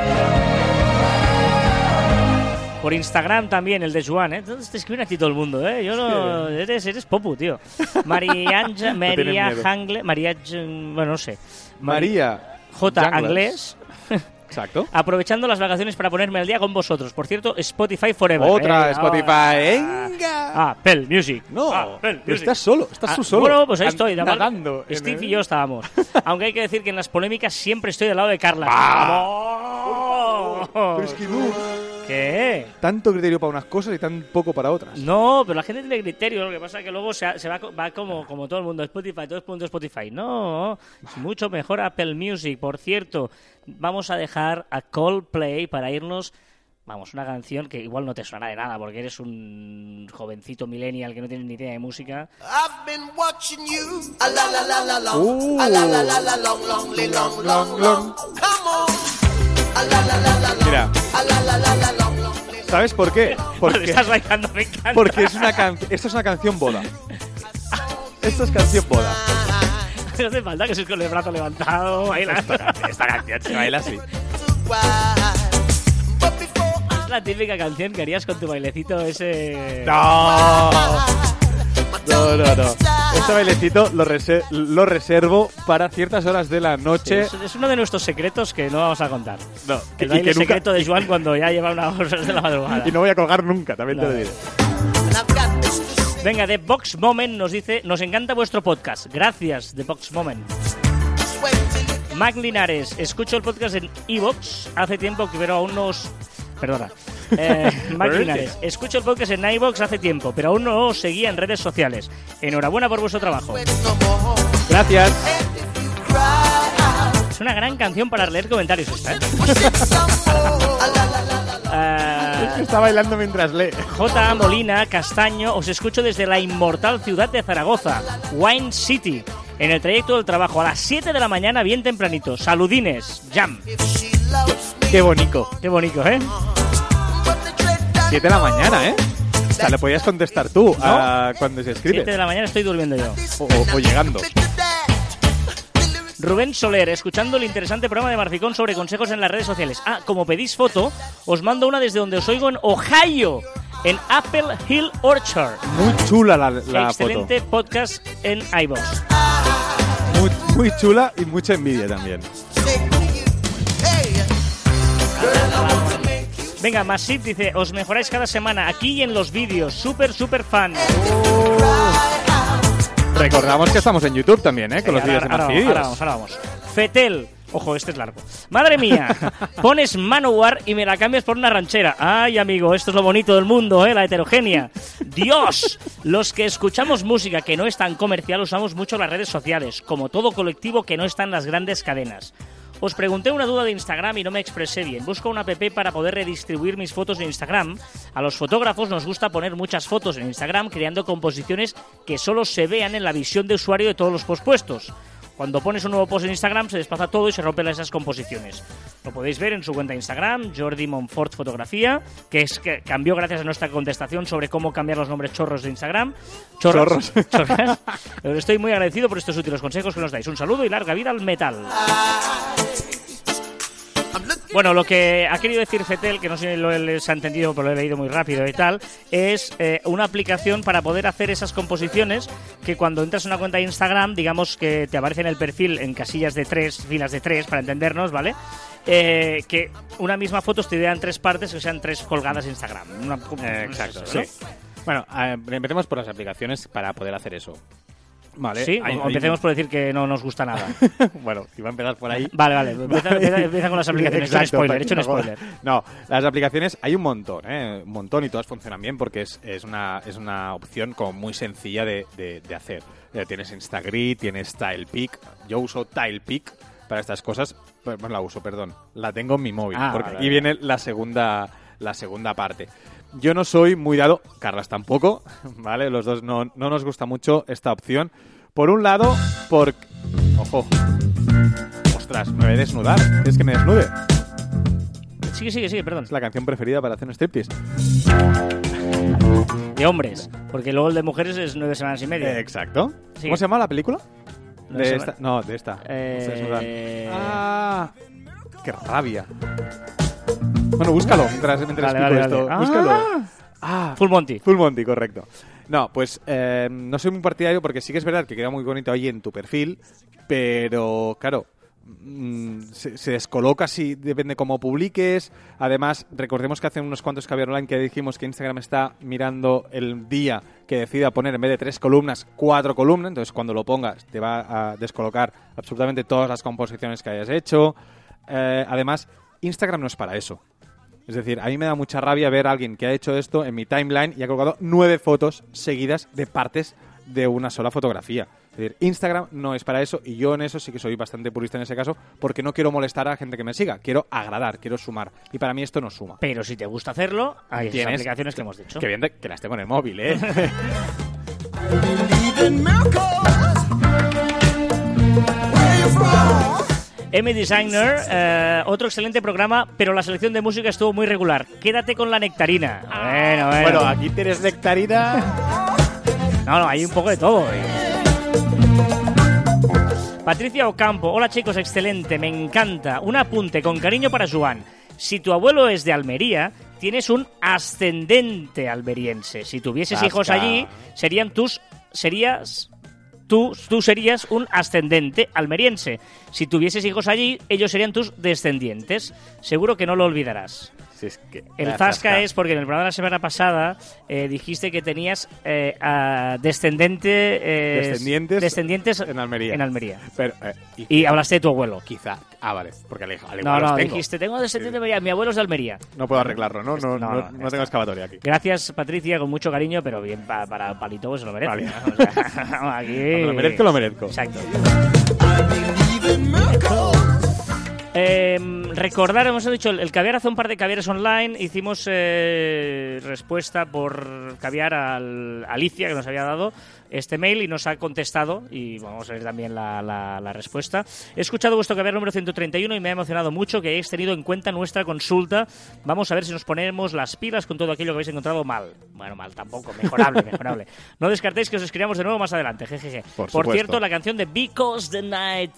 Por Instagram también, el de Juan, ¿eh? Entonces te escriben aquí todo el mundo, ¿eh? Yo no... Eres, eres popu, tío. María, Anja- María miedo. Hangle... María... Bueno, no sé. María. J. Anglés. Exacto. Aprovechando las vacaciones para ponerme al día con vosotros. Por cierto, Spotify Forever. Otra ¿eh? Spotify. Ah. Apple Music. No, Apple Music. estás solo, estás Ah, tú solo. Bueno, pues ahí estoy. nadando Steve el- y yo estábamos. Aunque hay que decir que en las polémicas siempre estoy del lado de Carla. ¡Vamos! Pero es que no. ¿Qué? Tanto criterio para unas cosas y tan poco para otras. No, pero la gente tiene criterio. Lo que pasa es que luego se, se va, co- va como, como todo el mundo. Spotify, todo el mundo Spotify. No, es mucho mejor Apple Music. Por cierto, vamos a dejar a Coldplay para irnos. Vamos, una canción que igual no te suena de nada porque eres un jovencito millennial que no tiene ni idea de música. I've been watching you. A la la la la long. Uh. Mira, ¿sabes por qué? Porque estás bailando, me encanta. porque es una can- esto es una canción boda. esto es canción boda. No hace falta que sois con el brazo levantado, baila. Esta canción se baila así. Es la típica canción que harías con tu bailecito ese... No. No, no, no. Este bailecito lo, rese- lo reservo para ciertas horas de la Sí, noche. es, es uno de nuestros secretos que no vamos a contar. No, El y baile que nunca- secreto de Joan cuando ya lleva unas horas de la madrugada. Y no voy a colgar nunca, también te lo diré. Venga, The Box Moment nos dice, nos encanta vuestro podcast. Gracias, The Box Moment. Mac Linares, escucho el podcast en Evox hace tiempo que pero aún no os... Perdona. Eh, Mac Pero Linares, escucho el podcast en iVoox hace tiempo, pero aún no os seguía en redes sociales. Enhorabuena por vuestro trabajo. Gracias. Es una gran canción para leer comentarios esta, ¿eh? Ah, Está bailando mientras lee. J. Molina Castaño, os escucho desde la inmortal ciudad de Zaragoza, Wine City, en el trayecto del trabajo a las 7 de la mañana, bien tempranito. Saludines, jam. Qué bonito. Qué bonito, ¿eh? 7 de la mañana, ¿eh? O sea, le podías contestar tú a cuando se 7 escribe. de la mañana estoy durmiendo yo. O, o- o llegando. Rubén Soler, escuchando el interesante programa de Marficón sobre consejos en las redes sociales. Ah, como pedís foto, os mando una desde donde os oigo en Ohio, en Apple Hill Orchard. Muy chula la, la foto. Excelente podcast en iVoox. Muy, muy chula y mucha envidia también. Venga, Masip dice, os mejoráis cada semana aquí y en los vídeos. Súper, súper fan. Recordamos que estamos en YouTube también, ¿eh? Con los vídeos de ahora, Marcidios. ahora vamos, ahora vamos. Fetel. Ojo, este es largo. Madre mía, pones Manowar y me la cambias por una ranchera. Ay, amigo, esto es lo bonito del mundo, ¿eh? La heterogénea. Dios, los que escuchamos música que no es tan comercial usamos mucho las redes sociales, como todo colectivo que no está en las grandes cadenas. Os pregunté una duda de Instagram y no me expresé bien. Busco una app para poder redistribuir mis fotos en Instagram. A los fotógrafos nos gusta poner muchas fotos en Instagram creando composiciones que solo se vean en la visión de usuario de todos los pospuestos. Cuando pones un nuevo post en Instagram se desplaza todo y se rompen esas composiciones. Lo podéis ver en su cuenta de Instagram, Jordi Monfort Fotografía, que es que cambió gracias a nuestra contestación sobre cómo cambiar los nombres chorros de Instagram. Chorros. Chorras. Pero Estoy muy agradecido por estos útiles consejos que nos dais. Un saludo y larga vida al metal. Bueno, lo que ha querido decir Fetel, que no sé si lo les ha entendido, pero lo he leído muy rápido y tal, es eh, una aplicación para poder hacer esas composiciones que cuando entras en una cuenta de Instagram, digamos que te aparece en el perfil en casillas de tres, filas de tres, para entendernos, ¿vale? Eh, que una misma foto te idea en tres partes que sean tres colgadas en Instagram. Una- Eh, exacto, ¿no? sí. Bueno, eh, empecemos por las aplicaciones para poder hacer eso. Vale. Sí, hay- o hay- empecemos por decir que no nos gusta nada. bueno, iba a empezar por ahí. Vale, vale, empieza, empieza- empieza con las aplicaciones. He hecho un Exacto, spoiler, he hecho un pero- spoiler. No, las aplicaciones hay un montón, ¿eh? Un montón y todas funcionan bien porque es, es, una, es una opción como muy sencilla de, de- de hacer. Eh, tienes Instagrid, tienes TilePic. Yo uso TilePic para estas cosas. Pues, bueno, la uso, perdón. La tengo en mi móvil. Ah, porque vale, aquí vale. viene la segunda, la segunda parte. Yo no soy muy dado, Carlas tampoco, ¿vale? Los dos no, no nos gusta mucho esta opción. Por un lado, por... Ojo. Ostras, me voy a desnudar. ¿Quieres que me desnude? Sigue, sigue, sigue, perdón. Es la canción preferida para hacer un striptease. De hombres, porque luego el de mujeres es nueve semanas y media. Eh, exacto. Sí. ¿Cómo se llama la película? No de esta. No, de esta. Eh. Ah, qué rabia. Bueno, búscalo mientras, mientras explico esto. vale. Búscalo. Ah, Full Monty. Full Monty, correcto. No, pues eh, no soy muy partidario porque sí que es verdad que queda muy bonito ahí en tu perfil, pero claro, mm, se, se descoloca si depende cómo publiques. Además, recordemos que hace unos cuantos caviar online que dijimos que Instagram está mirando el día que decida poner en vez de tres columnas, cuatro columnas. Entonces, cuando lo pongas, te va a descolocar absolutamente todas las composiciones que hayas hecho. Eh, además, Instagram no es para eso. Es decir, a mí me da mucha rabia ver a alguien que ha hecho esto en mi timeline y ha colgado nueve fotos seguidas de partes de una sola fotografía. Es decir, Instagram no es para eso y yo en eso sí que soy bastante purista en ese caso porque no quiero molestar a la gente que me siga. Quiero agradar, quiero sumar. Y para mí esto no suma. Pero si te gusta hacerlo, hay esas Tienes- aplicaciones que hemos dicho. Que bien que las tengo en el móvil, ¿eh? M Designer, eh, otro excelente programa, pero la selección de música estuvo muy regular. Quédate con la nectarina. Bueno, bueno. bueno, aquí tienes nectarina. No, no, hay un poco de todo. eh. Patricia Ocampo, hola chicos, excelente, me encanta. Un apunte con cariño para Joan. Si tu abuelo es de Almería, tienes un ascendente almeriense. Si tuvieses hijos allí, serían tus serías tú, tú serías un ascendente almeriense. Si tuvieses hijos allí, ellos serían tus descendientes. Seguro que no lo olvidarás. Si es que- El zasca es porque en el programa de la semana pasada eh, dijiste que tenías eh, a descendente, eh, Descendientes descendientes en Almería. en Almería. Pero, eh, y, Y hablaste de tu abuelo. quizá. Ah, vale. Porque al, al No, no, tengo. dijiste, tengo descendiente de Almería, mi abuelo es de Almería. No puedo arreglarlo, ¿no? No, No, no, no, tengo excavatoria aquí. Gracias, Patricia, con mucho cariño, pero bien, pa- para Palito pues se lo merece. Vale. ¿no? O sea, aquí... Cuando lo merezco, lo merezco. Exacto. Eh, recordar, hemos dicho, el caviar hace un par de caviares online. Hicimos eh, respuesta por caviar al Alicia, que nos había dado este mail y nos ha contestado. Y vamos a ver también la, la- la respuesta. He escuchado vuestro caviar número 131 y me ha emocionado mucho que hayáis tenido en cuenta nuestra consulta. Vamos a ver si nos ponemos las pilas con todo aquello que habéis encontrado mal. Bueno, mal tampoco, mejorable, mejorable. No descartéis que os escribamos de nuevo más adelante. Jejeje. Por Por cierto, la canción de Because the Night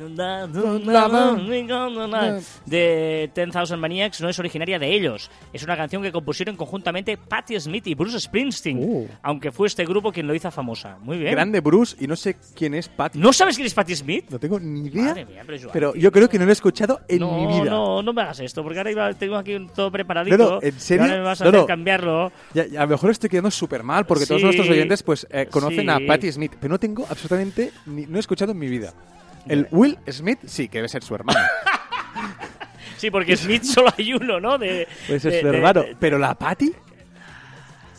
de 10,000 Maniacs no es originaria de ellos. Es una canción que compusieron conjuntamente Patti Smith y Bruce Springsteen, Uh. aunque fue este grupo quien lo hizo famosa. Muy bien. Grande Bruce y no sé quién es Pat. ¿No sabes quién es Patti Smith? No tengo ni idea. Madre mía, pero Joan, pero yo creo que no lo he escuchado en no, mi vida. no, no me hagas esto, porque ahora iba- tengo aquí todo preparadito. No, no, ¿en serio? y ahora me vas a hacer cambiarlo. Ya- ya, a lo mejor estoy quedando súper mal porque todos nuestros oyentes pues eh, conocen a Sí. Patti Smith, pero no tengo absolutamente ni, no he escuchado en mi vida. El Will Smith sí que debe ser su hermano. Sí, porque Smith solo hay uno, ¿no? De, Puede ser de- de- hermano. de- Pero la Patty,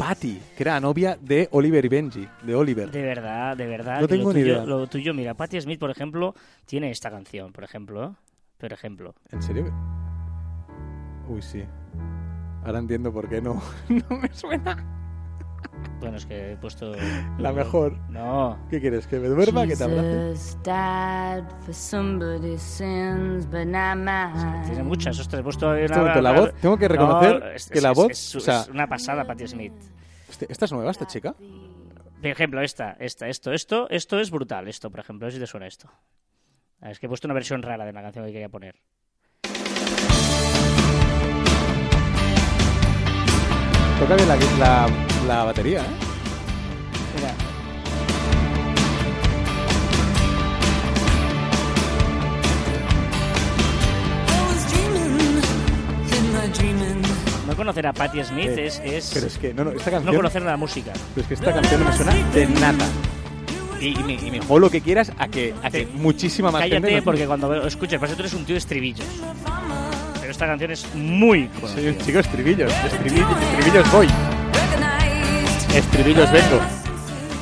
Patty, que era novia de Oliver y Benji, de Oliver. De verdad, de verdad. No tengo lo ni tuyo, idea. Lo tuyo, mira, Patti Smith, por ejemplo, tiene esta canción, por ejemplo. ¿eh? Por ejemplo. ¿En serio? Uy, sí. Ahora entiendo por qué no, no me suena. Bueno, es que he puesto... La mejor. No. ¿Qué quieres? ¿Que me duerma? ¿Que te abrace? Tiene muchas, ostras, he puesto una... momento, la voz, tengo que reconocer No, es- que es- la es- voz, Es, o sea- es una pasada, Patti Smith. Este- ¿Esta es nueva, esta chica? Por ejemplo, esta, esta, esto, esto, esto es brutal, esto, por ejemplo, si te suena esto. Es que he puesto una versión rara de la canción que quería poner. Toca bien la, la, la batería, ¿eh? Mira. No conocer a Patti Smith Eh, es, es Pero es que, no, no, esta no canción... conocer la música. pero es que esta canción no me suena de nada. Y, y me, y me juego lo que quieras a que, a que muchísima más. Cállate porque cuando escuches, que tú eres un tío de estribillos. Pero esta canción es muy Soy conocida. un chico de estribillos. Estribillos, estribillos voy. Estribillos vengo.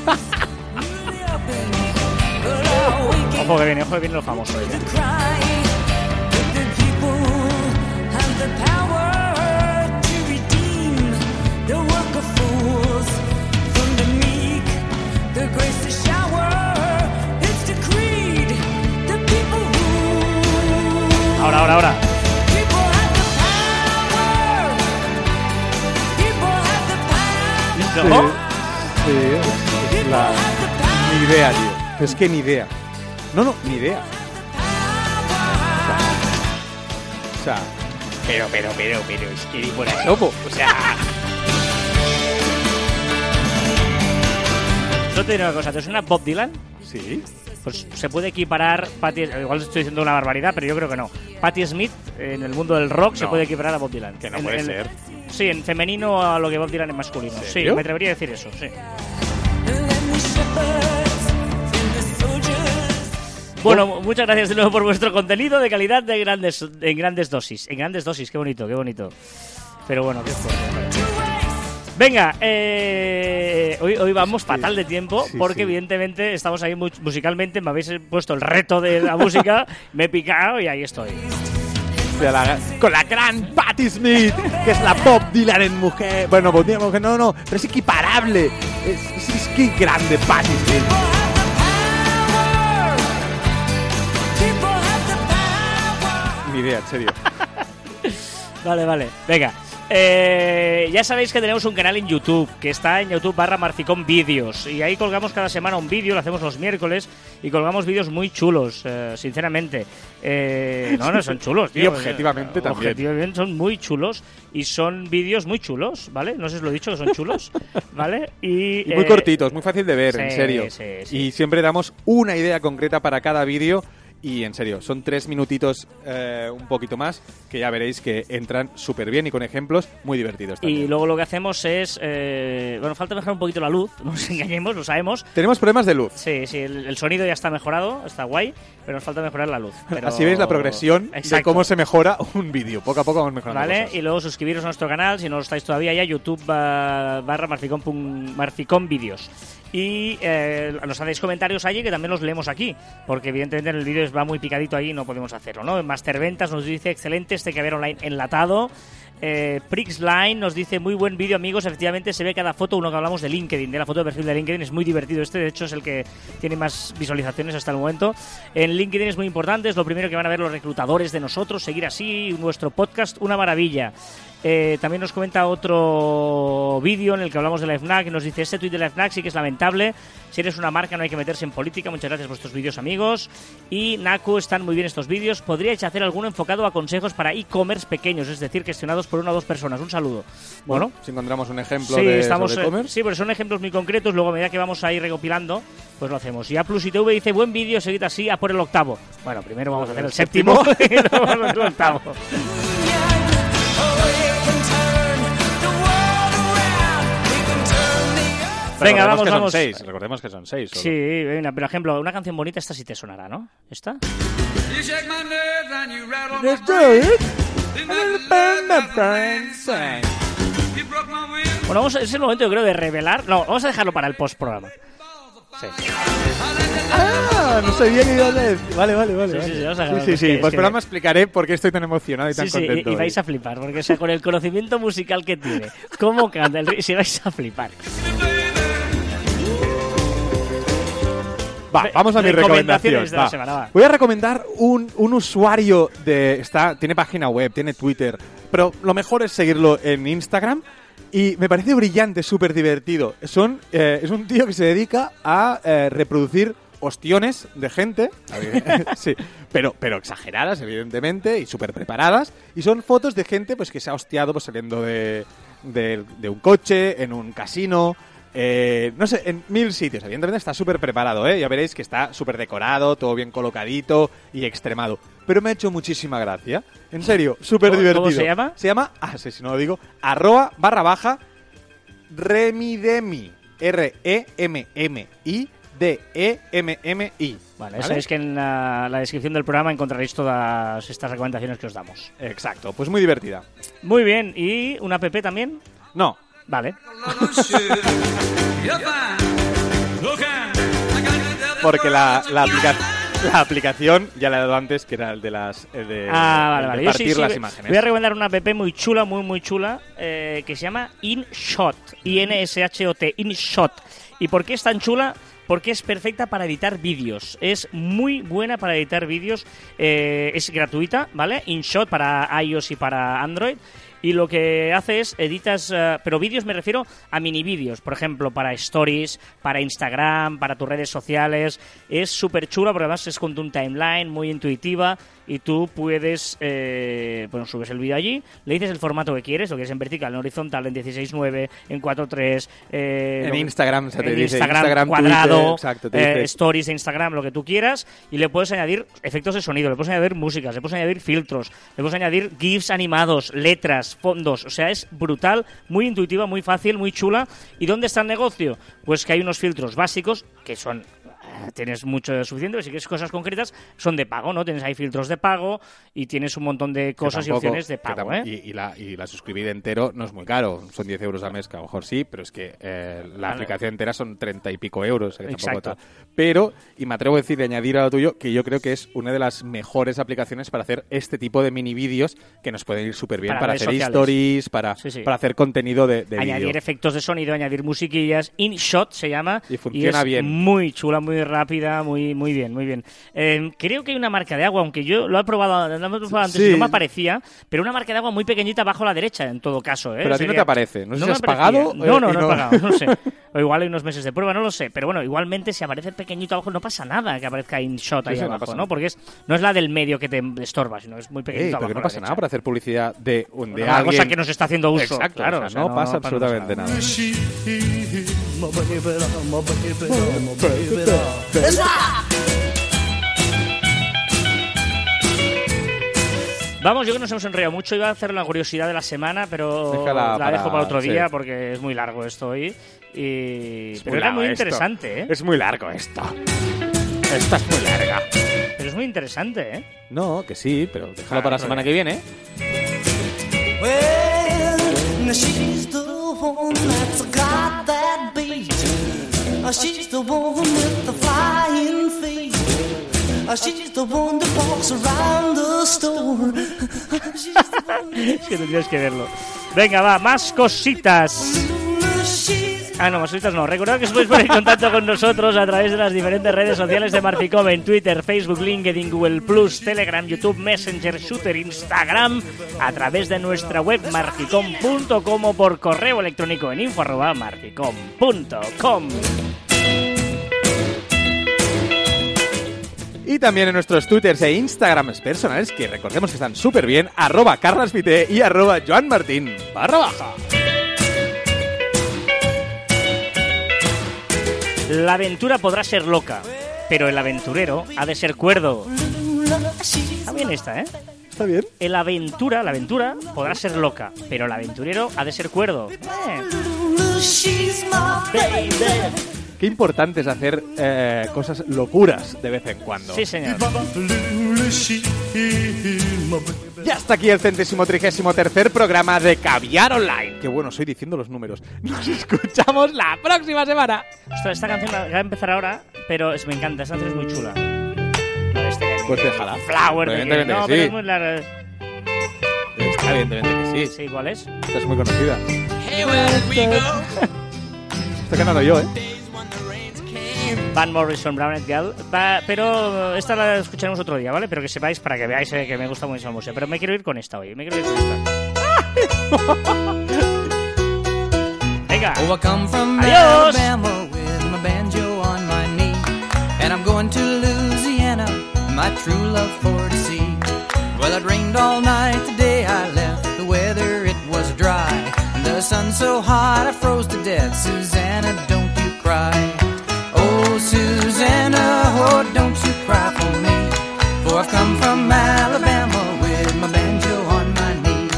Ojo que viene, ojo que viene lo famoso. ¿eh? Ahora, ahora, ahora. Sí, ¿No? sí, es, la... Ni idea, tío. Es que ni idea. No, no, ni idea. O sea, Pero, pero, pero, pero, es que ni por asomo. O sea. Yo te diré una cosa, ¿te suena Bob Dylan? sí. Pues se puede equiparar, Patti, igual estoy diciendo una barbaridad, pero yo creo que no. Patti Smith en el mundo del rock se No. puede equiparar a Bob Dylan. Que no En- puede en- ser. Sí, en femenino a lo que Bob Dylan es masculino. Sí, me atrevería a decir eso, sí. Bueno, muchas gracias de nuevo por vuestro contenido de calidad de grandes, en grandes dosis. En grandes dosis, qué bonito, qué bonito. Pero bueno, qué fuerte. Venga, eh, hoy, hoy vamos fatal de tiempo Sí, porque sí. evidentemente estamos ahí mu- musicalmente, me habéis puesto el reto de la música, me he picado y ahí estoy. La- con la gran Patti Smith, que es la Bob Dylan en mujer. Bueno, Bob Dylan mujer, no, no, pero es equiparable. Es, es, es que grande Patti Smith. Ni idea, en serio. Vale, vale, venga. Eh, ya sabéis que tenemos un canal en YouTube, que está en YouTube barra Marficón Vídeos. Y ahí colgamos cada semana un vídeo, lo hacemos los miércoles, y colgamos vídeos muy chulos, eh, sinceramente. Eh, no, no, son chulos, tío. Y objetivamente también. Objetivamente son muy chulos, y son vídeos muy chulos, ¿vale? No sé si lo he dicho, que son chulos, ¿vale? Y, Y muy eh, cortitos, muy fácil de ver, en serio. sí, sí. Y siempre damos una idea concreta para cada vídeo. Y en serio, son tres minutitos eh, un poquito más que ya veréis que entran súper bien y con ejemplos muy divertidos. Y también. luego lo que hacemos es. eh, bueno, falta mejorar un poquito la luz, no nos engañemos, lo sabemos. Tenemos problemas de luz. Sí, sí, el, el sonido ya está mejorado, está guay, pero nos falta mejorar la luz. Pero- Así veis la progresión de Exacto. cómo se mejora un vídeo. Poco a poco vamos mejorando ¿Vale? cosas. Y luego suscribiros a nuestro canal, si no lo estáis todavía ya, YouTube ba- barra Marficón, Marficón Vídeos. Y eh, nos hacéis comentarios allí que también los leemos aquí, porque evidentemente en el vídeo va muy picadito ahí y no podemos hacerlo, ¿no? Master Ventas nos dice, excelente este que ver online enlatado. Eh, Prixline nos dice, muy buen vídeo amigos, efectivamente se ve cada foto, uno que hablamos de LinkedIn, de la foto de perfil de LinkedIn, es muy divertido este, de hecho es el que tiene más visualizaciones hasta el momento. En LinkedIn es muy importante, es lo primero que van a ver los reclutadores de nosotros, seguir así, nuestro podcast, una maravilla. Eh, también nos comenta otro vídeo en el que hablamos de la FNAC y nos dice, este tuit de la FNAC sí que es lamentable, si eres una marca no hay que meterse en política, muchas gracias por estos vídeos amigos. Y Naku, están muy bien estos vídeos, podríais hacer alguno enfocado a consejos para e-commerce pequeños, es decir, gestionados por una o dos personas. Un saludo. Bueno, si encontramos un ejemplo sí, de estamos, eh, e-commerce. sí, porque son ejemplos muy concretos, luego a medida que vamos a ir recopilando, pues lo hacemos. Y A Plus ITV dice, buen vídeo, seguid así, a por el octavo. Bueno, primero vamos a hacer el séptimo y luego al octavo. Venga, vamos, que vamos. Son seis. Recordemos que son seis. solo. Sí, venga, por ejemplo, una canción bonita, esta sí te sonará, ¿no? ¿Esta? Bueno, vamos, es el momento, yo creo, de revelar. No, vamos a dejarlo para el post-programa. Ah, no sabía que ibas a decir. Vale, vale, vale. Sí, vale. sí, sí, vamos a sí, sí, sí. Pues que- programa explicaré por qué estoy tan emocionado y tan Sí, sí, y, contento. y hoy. vais a flipar, porque o sea, con el conocimiento musical que tiene, cómo canta el si vais a flipar. Va, vamos a mi recomendación. recomendaciones de la va. semana, va. Voy a recomendar un, un usuario de. Está, tiene página web, tiene Twitter, pero lo mejor es seguirlo en Instagram. Y me parece brillante, súper divertido. Son, eh, es un tío que se dedica a eh, reproducir ostiones de gente. sí, pero, pero exageradas, evidentemente, y súper preparadas. Y son fotos de gente pues, que se ha hostiado pues, saliendo de, de- de un coche, en un casino. Eh, no sé, en mil sitios. Evidentemente está súper preparado, ¿eh? Ya veréis que está súper decorado, todo bien colocadito y extremado. Pero me ha hecho muchísima gracia. En serio, súper ¿Cómo- divertido. cómo se llama? Se llama, ah, sí, si no lo digo, arroba barra baja remidemi. E R-E-M-M-I D-E-M-M-I. Vale, ¿Vale? sabéis que en la, la descripción del programa encontraréis todas estas recomendaciones que os damos. Exacto, pues muy divertida. Muy bien, ¿y una app también? No, Vale. porque la, la, aplica- la aplicación ya la he dado antes, que era el de las el de, Ah, vale, de vale. Sí, partir sí, las voy- imágenes. Voy a recomendar una app muy chula, muy, muy chula, eh, que se llama InShot. I-N-S-H-O-T. InShot. ¿Y por qué es tan chula? Porque es perfecta para editar vídeos. Es muy buena para editar vídeos. eh, es gratuita, ¿vale? InShot para iOS y para Android. Y lo que hace es editas, eh, pero vídeos me refiero a mini vídeos, por ejemplo, para stories, para Instagram, para tus redes sociales. Es súper chula porque además es con un timeline muy intuitiva y tú puedes, eh, bueno, subes el vídeo allí, le dices el formato que quieres, lo que es en vertical, en horizontal, en 16.9, en 4.3. Eh, En Instagram se te en dice, Instagram, Instagram, cuadrado, Twitter, exacto, te eh, dice. stories de Instagram, lo que tú quieras, y le puedes añadir efectos de sonido, le puedes añadir músicas, le puedes añadir filtros, le puedes añadir GIFs animados, letras, fondos. O sea, es brutal, muy intuitiva, muy fácil, muy chula. ¿Y dónde está el negocio? Pues que hay unos filtros básicos que son. Tienes mucho suficiente, pero si quieres cosas concretas, son de pago, ¿no? Tienes ahí filtros de pago y tienes un montón de Que cosas y tampoco- opciones de que pago, ¿eh? y, y la, y la suscribir entero no es muy caro, son 10 euros al mes, que a lo mejor sí, pero es que eh, la Vale. aplicación entera son 30 y pico euros. tampoco Exacto. tal. Pero, y me atrevo a decir, de añadir a lo tuyo, que yo creo que es una de las mejores aplicaciones para hacer este tipo de mini vídeos que nos pueden ir súper bien Para hacer sociales. stories, para, Sí, sí. para hacer contenido de, de añadir efectos de sonido, añadir musiquillas. InShot se llama. Y funciona es bien. Muy chula, muy rápida, muy muy bien, muy bien. Eh, creo que hay una marca de agua, aunque yo lo he probado, lo he probado antes Sí. y no me aparecía, pero una marca de agua muy pequeñita bajo la derecha, en todo caso. ¿eh? Pero a ti no te aparece. No sé si has pagado, No, eh, no, no, no- he pagado, no sé. O igual hay unos meses de prueba, no lo sé. Pero bueno, igualmente si aparece pequeñito abajo no pasa nada que aparezca InShot ahí Sí, sí, no abajo, ¿no? Porque es, no es la del medio que te estorba, sino es muy Ey, pequeñito pero abajo. no pasa nada por hacer publicidad de, un- de Una alguien. cosa que nos está haciendo uso. Exacto, claro, o sea, o sea, no, no- pasa absolutamente nada. nada. Vamos, yo que nos hemos enrollado mucho. Iba a hacer la curiosidad de la semana, pero Déjala la para- dejo para otro sí. día porque es muy largo esto hoy. Y... Es Pero muy era muy esto. interesante, ¿eh? Es muy largo esto. Esta es muy larga. Pero es muy interesante, ¿eh? No, que sí, pero déjalo para la semana que viene. Well, now she's the one that's got that beat. She's the one with the flying feet. She's the one that walks around the store. She's the one Es que tendrías que verlo. Venga, va, más cositas. Ah, no, más cositas no. Recordad que os podéis poner en contacto con nosotros a través de las diferentes redes sociales de Marficom en Twitter, Facebook, LinkedIn, Google Plus, Telegram, YouTube, Messenger, Shooter, Instagram, a través de nuestra web marficom.com o por correo electrónico en info. Y también en nuestros twitters e instagrams personales, que recordemos que están súper bien, arroba carlasvite y arroba joanmartin barra baja. La aventura podrá ser loca, pero el aventurero ha de ser cuerdo. Está bien esta, ¿eh? ¿Está bien? El aventura, la aventura podrá ser loca, pero el aventurero ha de ser cuerdo. Eh. Qué importante es hacer eh, cosas locuras de vez en cuando. Sí, señor. Ya está aquí el centésimo trigésimo tercer programa de Caviar Online. Qué bueno soy diciendo los números. Nos escuchamos la próxima semana. Esta, esta canción va a empezar ahora, pero es, me encanta, esta canción es muy chula. Este Pues déjala. Flower, de que- no, pero es muy larga. Está evidentemente que sí. Sí, ¿cuál es? Esta es muy conocida. Esta que no yo, ¿eh? Van Morrison, Brown Girl. Va- pero esta la escucharemos otro día, ¿vale? Pero que sepáis, para que veáis eh, que me gusta mucho la música. Pero me quiero ir con esta hoy, me quiero ir con esta. Venga. Oh, I come from Adiós. Alabama with my banjo on my knee. And I'm going to Louisiana, my true love for to see. Well, it rained all night the day I left. The weather, it was dry. And the sun so hot I froze to death. Susanna, don't you cry. Come from Alabama with my banjo on my knee.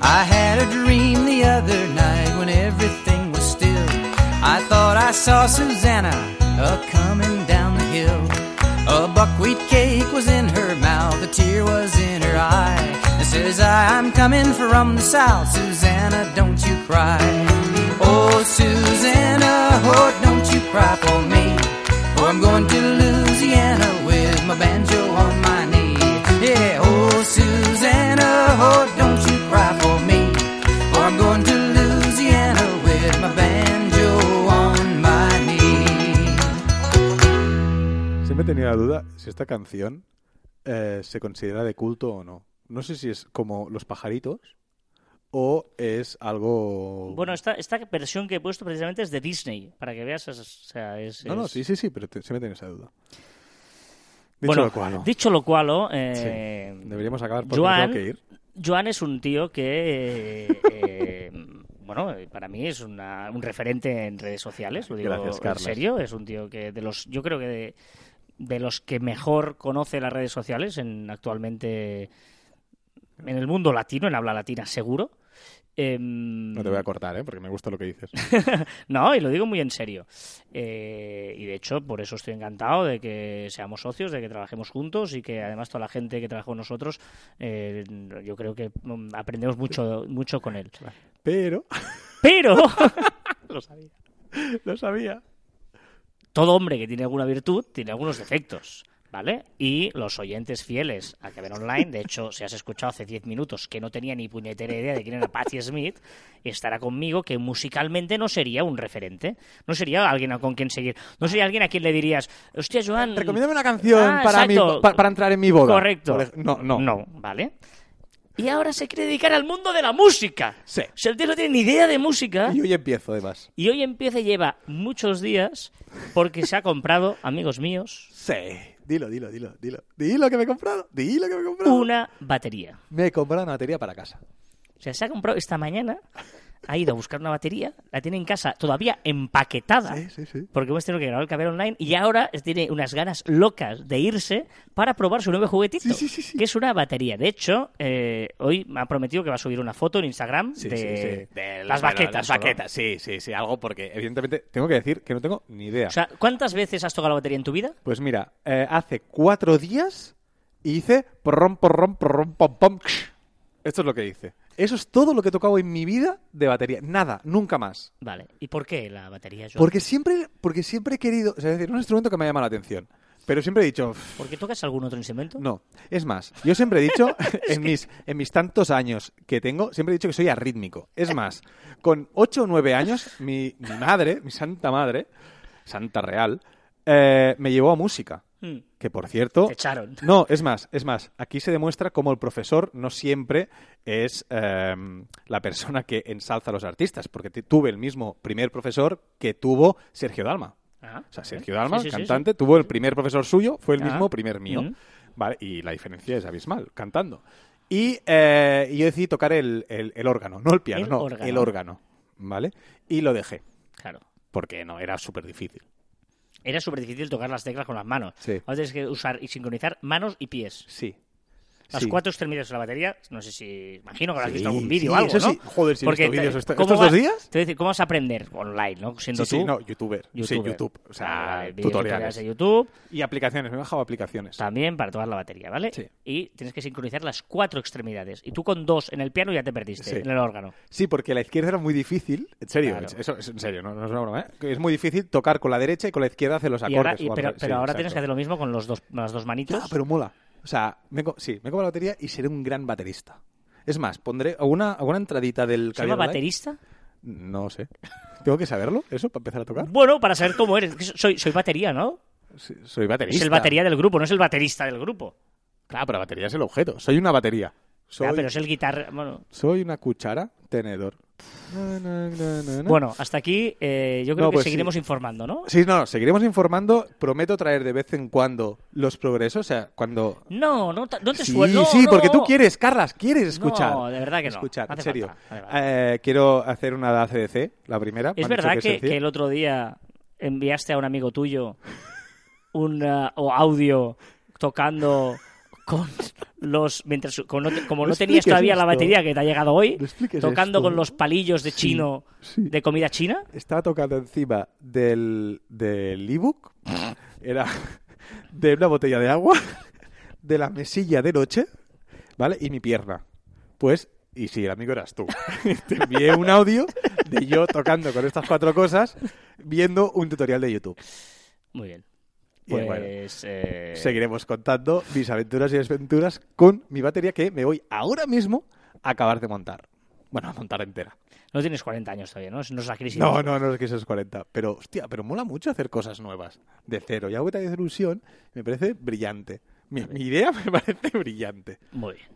I had a dream the other night when everything was still. I thought I saw Susanna a coming down the hill. A buckwheat cake was in her mouth, a tear was in her eye. And says I, I'm coming from the south, Susanna, don't you cry. Oh, Susanna, oh, don't you cry la duda si esta canción eh, se considera de culto o no. No sé si es como Los pajaritos o es algo... Bueno, esta, esta versión que he puesto precisamente es de Disney, para que veas. es- o sea, es, no, no, sí, sí, sí, pero te- siempre he tenido esa duda. Dicho bueno, lo cual, dicho lo cual, eh, deberíamos acabar porque Joan, me tengo que ir. Joan es un tío que, eh, eh, bueno, para mí es una- un referente en redes sociales, lo digo Gracias, en serio. Es un tío que de los, yo creo que de, de los que mejor conoce las redes sociales en actualmente en el mundo latino, en habla latina seguro. Em, No te voy a cortar, ¿eh? Porque me gusta lo que dices. no, y lo digo muy en serio. Eh, y de hecho, por eso estoy encantado de que seamos socios, de que trabajemos juntos y que además toda la gente que trabaja con nosotros, eh, yo creo que mm, aprendemos mucho, mucho con él. Pero... Pero lo sabía. Lo sabía. Todo hombre que tiene alguna virtud tiene algunos defectos. ¿Vale? Y los oyentes fieles a que ven online, de hecho, si has escuchado hace 10 minutos que no tenía ni puñetera idea de quién era Patti Smith, estará conmigo que musicalmente no sería un referente. No sería alguien con quien seguir. No sería alguien a quien le dirías, hostia, Joan. Recomiéndame una canción Ah, para, mi- para entrar en mi boda. Correcto. Ej- No, no. No, ¿vale? Y ahora se quiere dedicar al mundo de la música. Sí. O sea, el tío no tiene ni idea de música. Y hoy empiezo, además. Y hoy empieza y lleva muchos días porque se ha comprado, amigos míos, Sí. Dilo, dilo, dilo, dilo. Dilo que me he comprado. Dilo que me he comprado. una batería. Me he comprado una batería para casa. O sea, se ha comprado esta mañana, ha ido a buscar una batería, la tiene en casa todavía empaquetada. Sí, sí, sí. Porque hemos tenido que grabar el caber online y ahora tiene unas ganas locas de irse para probar su nuevo juguetito, Sí, sí, sí, sí. que es una batería. De hecho, eh, hoy me ha prometido que va a subir una foto en Instagram Sí, de, sí, sí. De las bueno, baquetas. Las baquetas, sí, sí, sí. Algo porque, evidentemente, tengo que decir que no tengo ni idea. O sea, ¿cuántas veces has tocado la batería en tu vida? Pues mira, eh, hace cuatro días hice porrom, porrom, porrom, pom, pom. Esto es lo que hice. Eso es todo lo que he tocado en mi vida de batería. Nada, nunca más. Vale. ¿Y por qué la batería, Joan? Porque siempre, porque siempre he querido, o sea, es decir, un instrumento que me llama la atención. Pero siempre he dicho, "Uf, ¿Por qué tocas algún otro instrumento? no. Es más, yo siempre he dicho, en, mis, en mis tantos años que tengo, siempre he dicho que soy arrítmico. Es más, con 8 o 9 años, mi, mi madre, mi santa madre, santa real, eh, me llevó a música. Hmm. Que por cierto. Te echaron. No, es más, es más. Aquí se demuestra cómo el profesor no siempre es eh, la persona que ensalza a los artistas, porque tuve el mismo primer profesor que tuvo Sergio Dalma. Ah, O sea. Sergio Dalma, Sí, sí, sí, cantante, tuvo el primer profesor suyo, fue el Ah. mismo primer mío. Mm. Vale, y la diferencia es abismal, cantando. Y, eh, yo decidí tocar el, el- el órgano, no el piano, El no, órgano. el órgano. ¿Vale? Y lo dejé, Claro. porque no, era súper difícil. Era súper difícil tocar las teclas con las manos. Sí. Ahora tienes que usar y sincronizar manos y pies. Sí. Las Sí. cuatro extremidades de la batería, no sé si. Imagino que habrás Sí, visto algún vídeo sí, o algo, ¿no? sí. Joder, si he visto vídeos esto- ¿cómo estos vas- dos días? Te voy a decir, ¿cómo vas a aprender online, no? Siendo Sí, sí, tú. no, youtuber. Sí, youtuber. YouTube. O sea, vídeos tutoriales. de YouTube Y aplicaciones, me he bajado aplicaciones. también para tocar la batería, ¿vale? Sí. Y tienes que sincronizar las cuatro extremidades. Y tú con dos en el piano ya te perdiste, Sí. en el órgano. Sí, porque la izquierda era muy difícil. En serio, Claro. eso es en serio, no, no es una broma, ¿eh? Es muy difícil tocar con la derecha y con la izquierda hacer los Y acordes. ahora, y- pero Sí, ahora exacto. tienes que hacer lo mismo con los dos, las dos manitos. Ya, pero mola. O sea, me sí, me como la batería y seré un gran baterista. Es más, pondré alguna, alguna entradita del ¿Se llama Caviar baterista? No sé. ¿Tengo que saberlo, eso, para empezar a tocar? Bueno, para saber cómo eres. Soy, soy batería, ¿no? Sí, soy baterista. Es el batería del grupo, no es el baterista del grupo. Claro, pero batería es el objeto. Soy una batería. Soy, Ya, pero es el guitarra. Bueno, soy una cuchara, tenedor. Bueno hasta aquí eh, yo creo que pues seguiremos sí. informando, ¿no? Sí, no, seguiremos informando. Prometo traer de vez en cuando los progresos. O sea, cuando No, no, te Sí, suelto. sí, no. porque tú quieres, Carlas, quieres escuchar. No, de verdad que no. Escuchar, Hace en serio. falta. Vale, vale. Eh, quiero hacer una de ACDC, la primera. Me Es verdad que que, sencilla. que el otro día enviaste a un amigo tuyo un uh, audio tocando con los mientras como no, te- como No no tenías todavía la batería que te ha llegado hoy No tocando esto. con los palillos de Sí, chino sí. de comida china Estaba tocando encima del, del ebook. Era de una botella de agua, de la mesilla de noche, ¿vale? Y mi pierna. Pues, y sí, el amigo eras tú. Te envié un audio de yo tocando con estas cuatro cosas, viendo un tutorial de YouTube. muy bien Y bueno, pues eh, Seguiremos contando mis aventuras y desventuras con mi batería que me voy ahora mismo a acabar de montar. Bueno, a montar entera. no tienes 40 años todavía no no es la crisis No, no, no es que seas 40. Pero, hostia, pero mola mucho hacer cosas nuevas. De cero. Y algo que te hace ilusión me parece brillante. Mi, mi idea me parece brillante. muy bien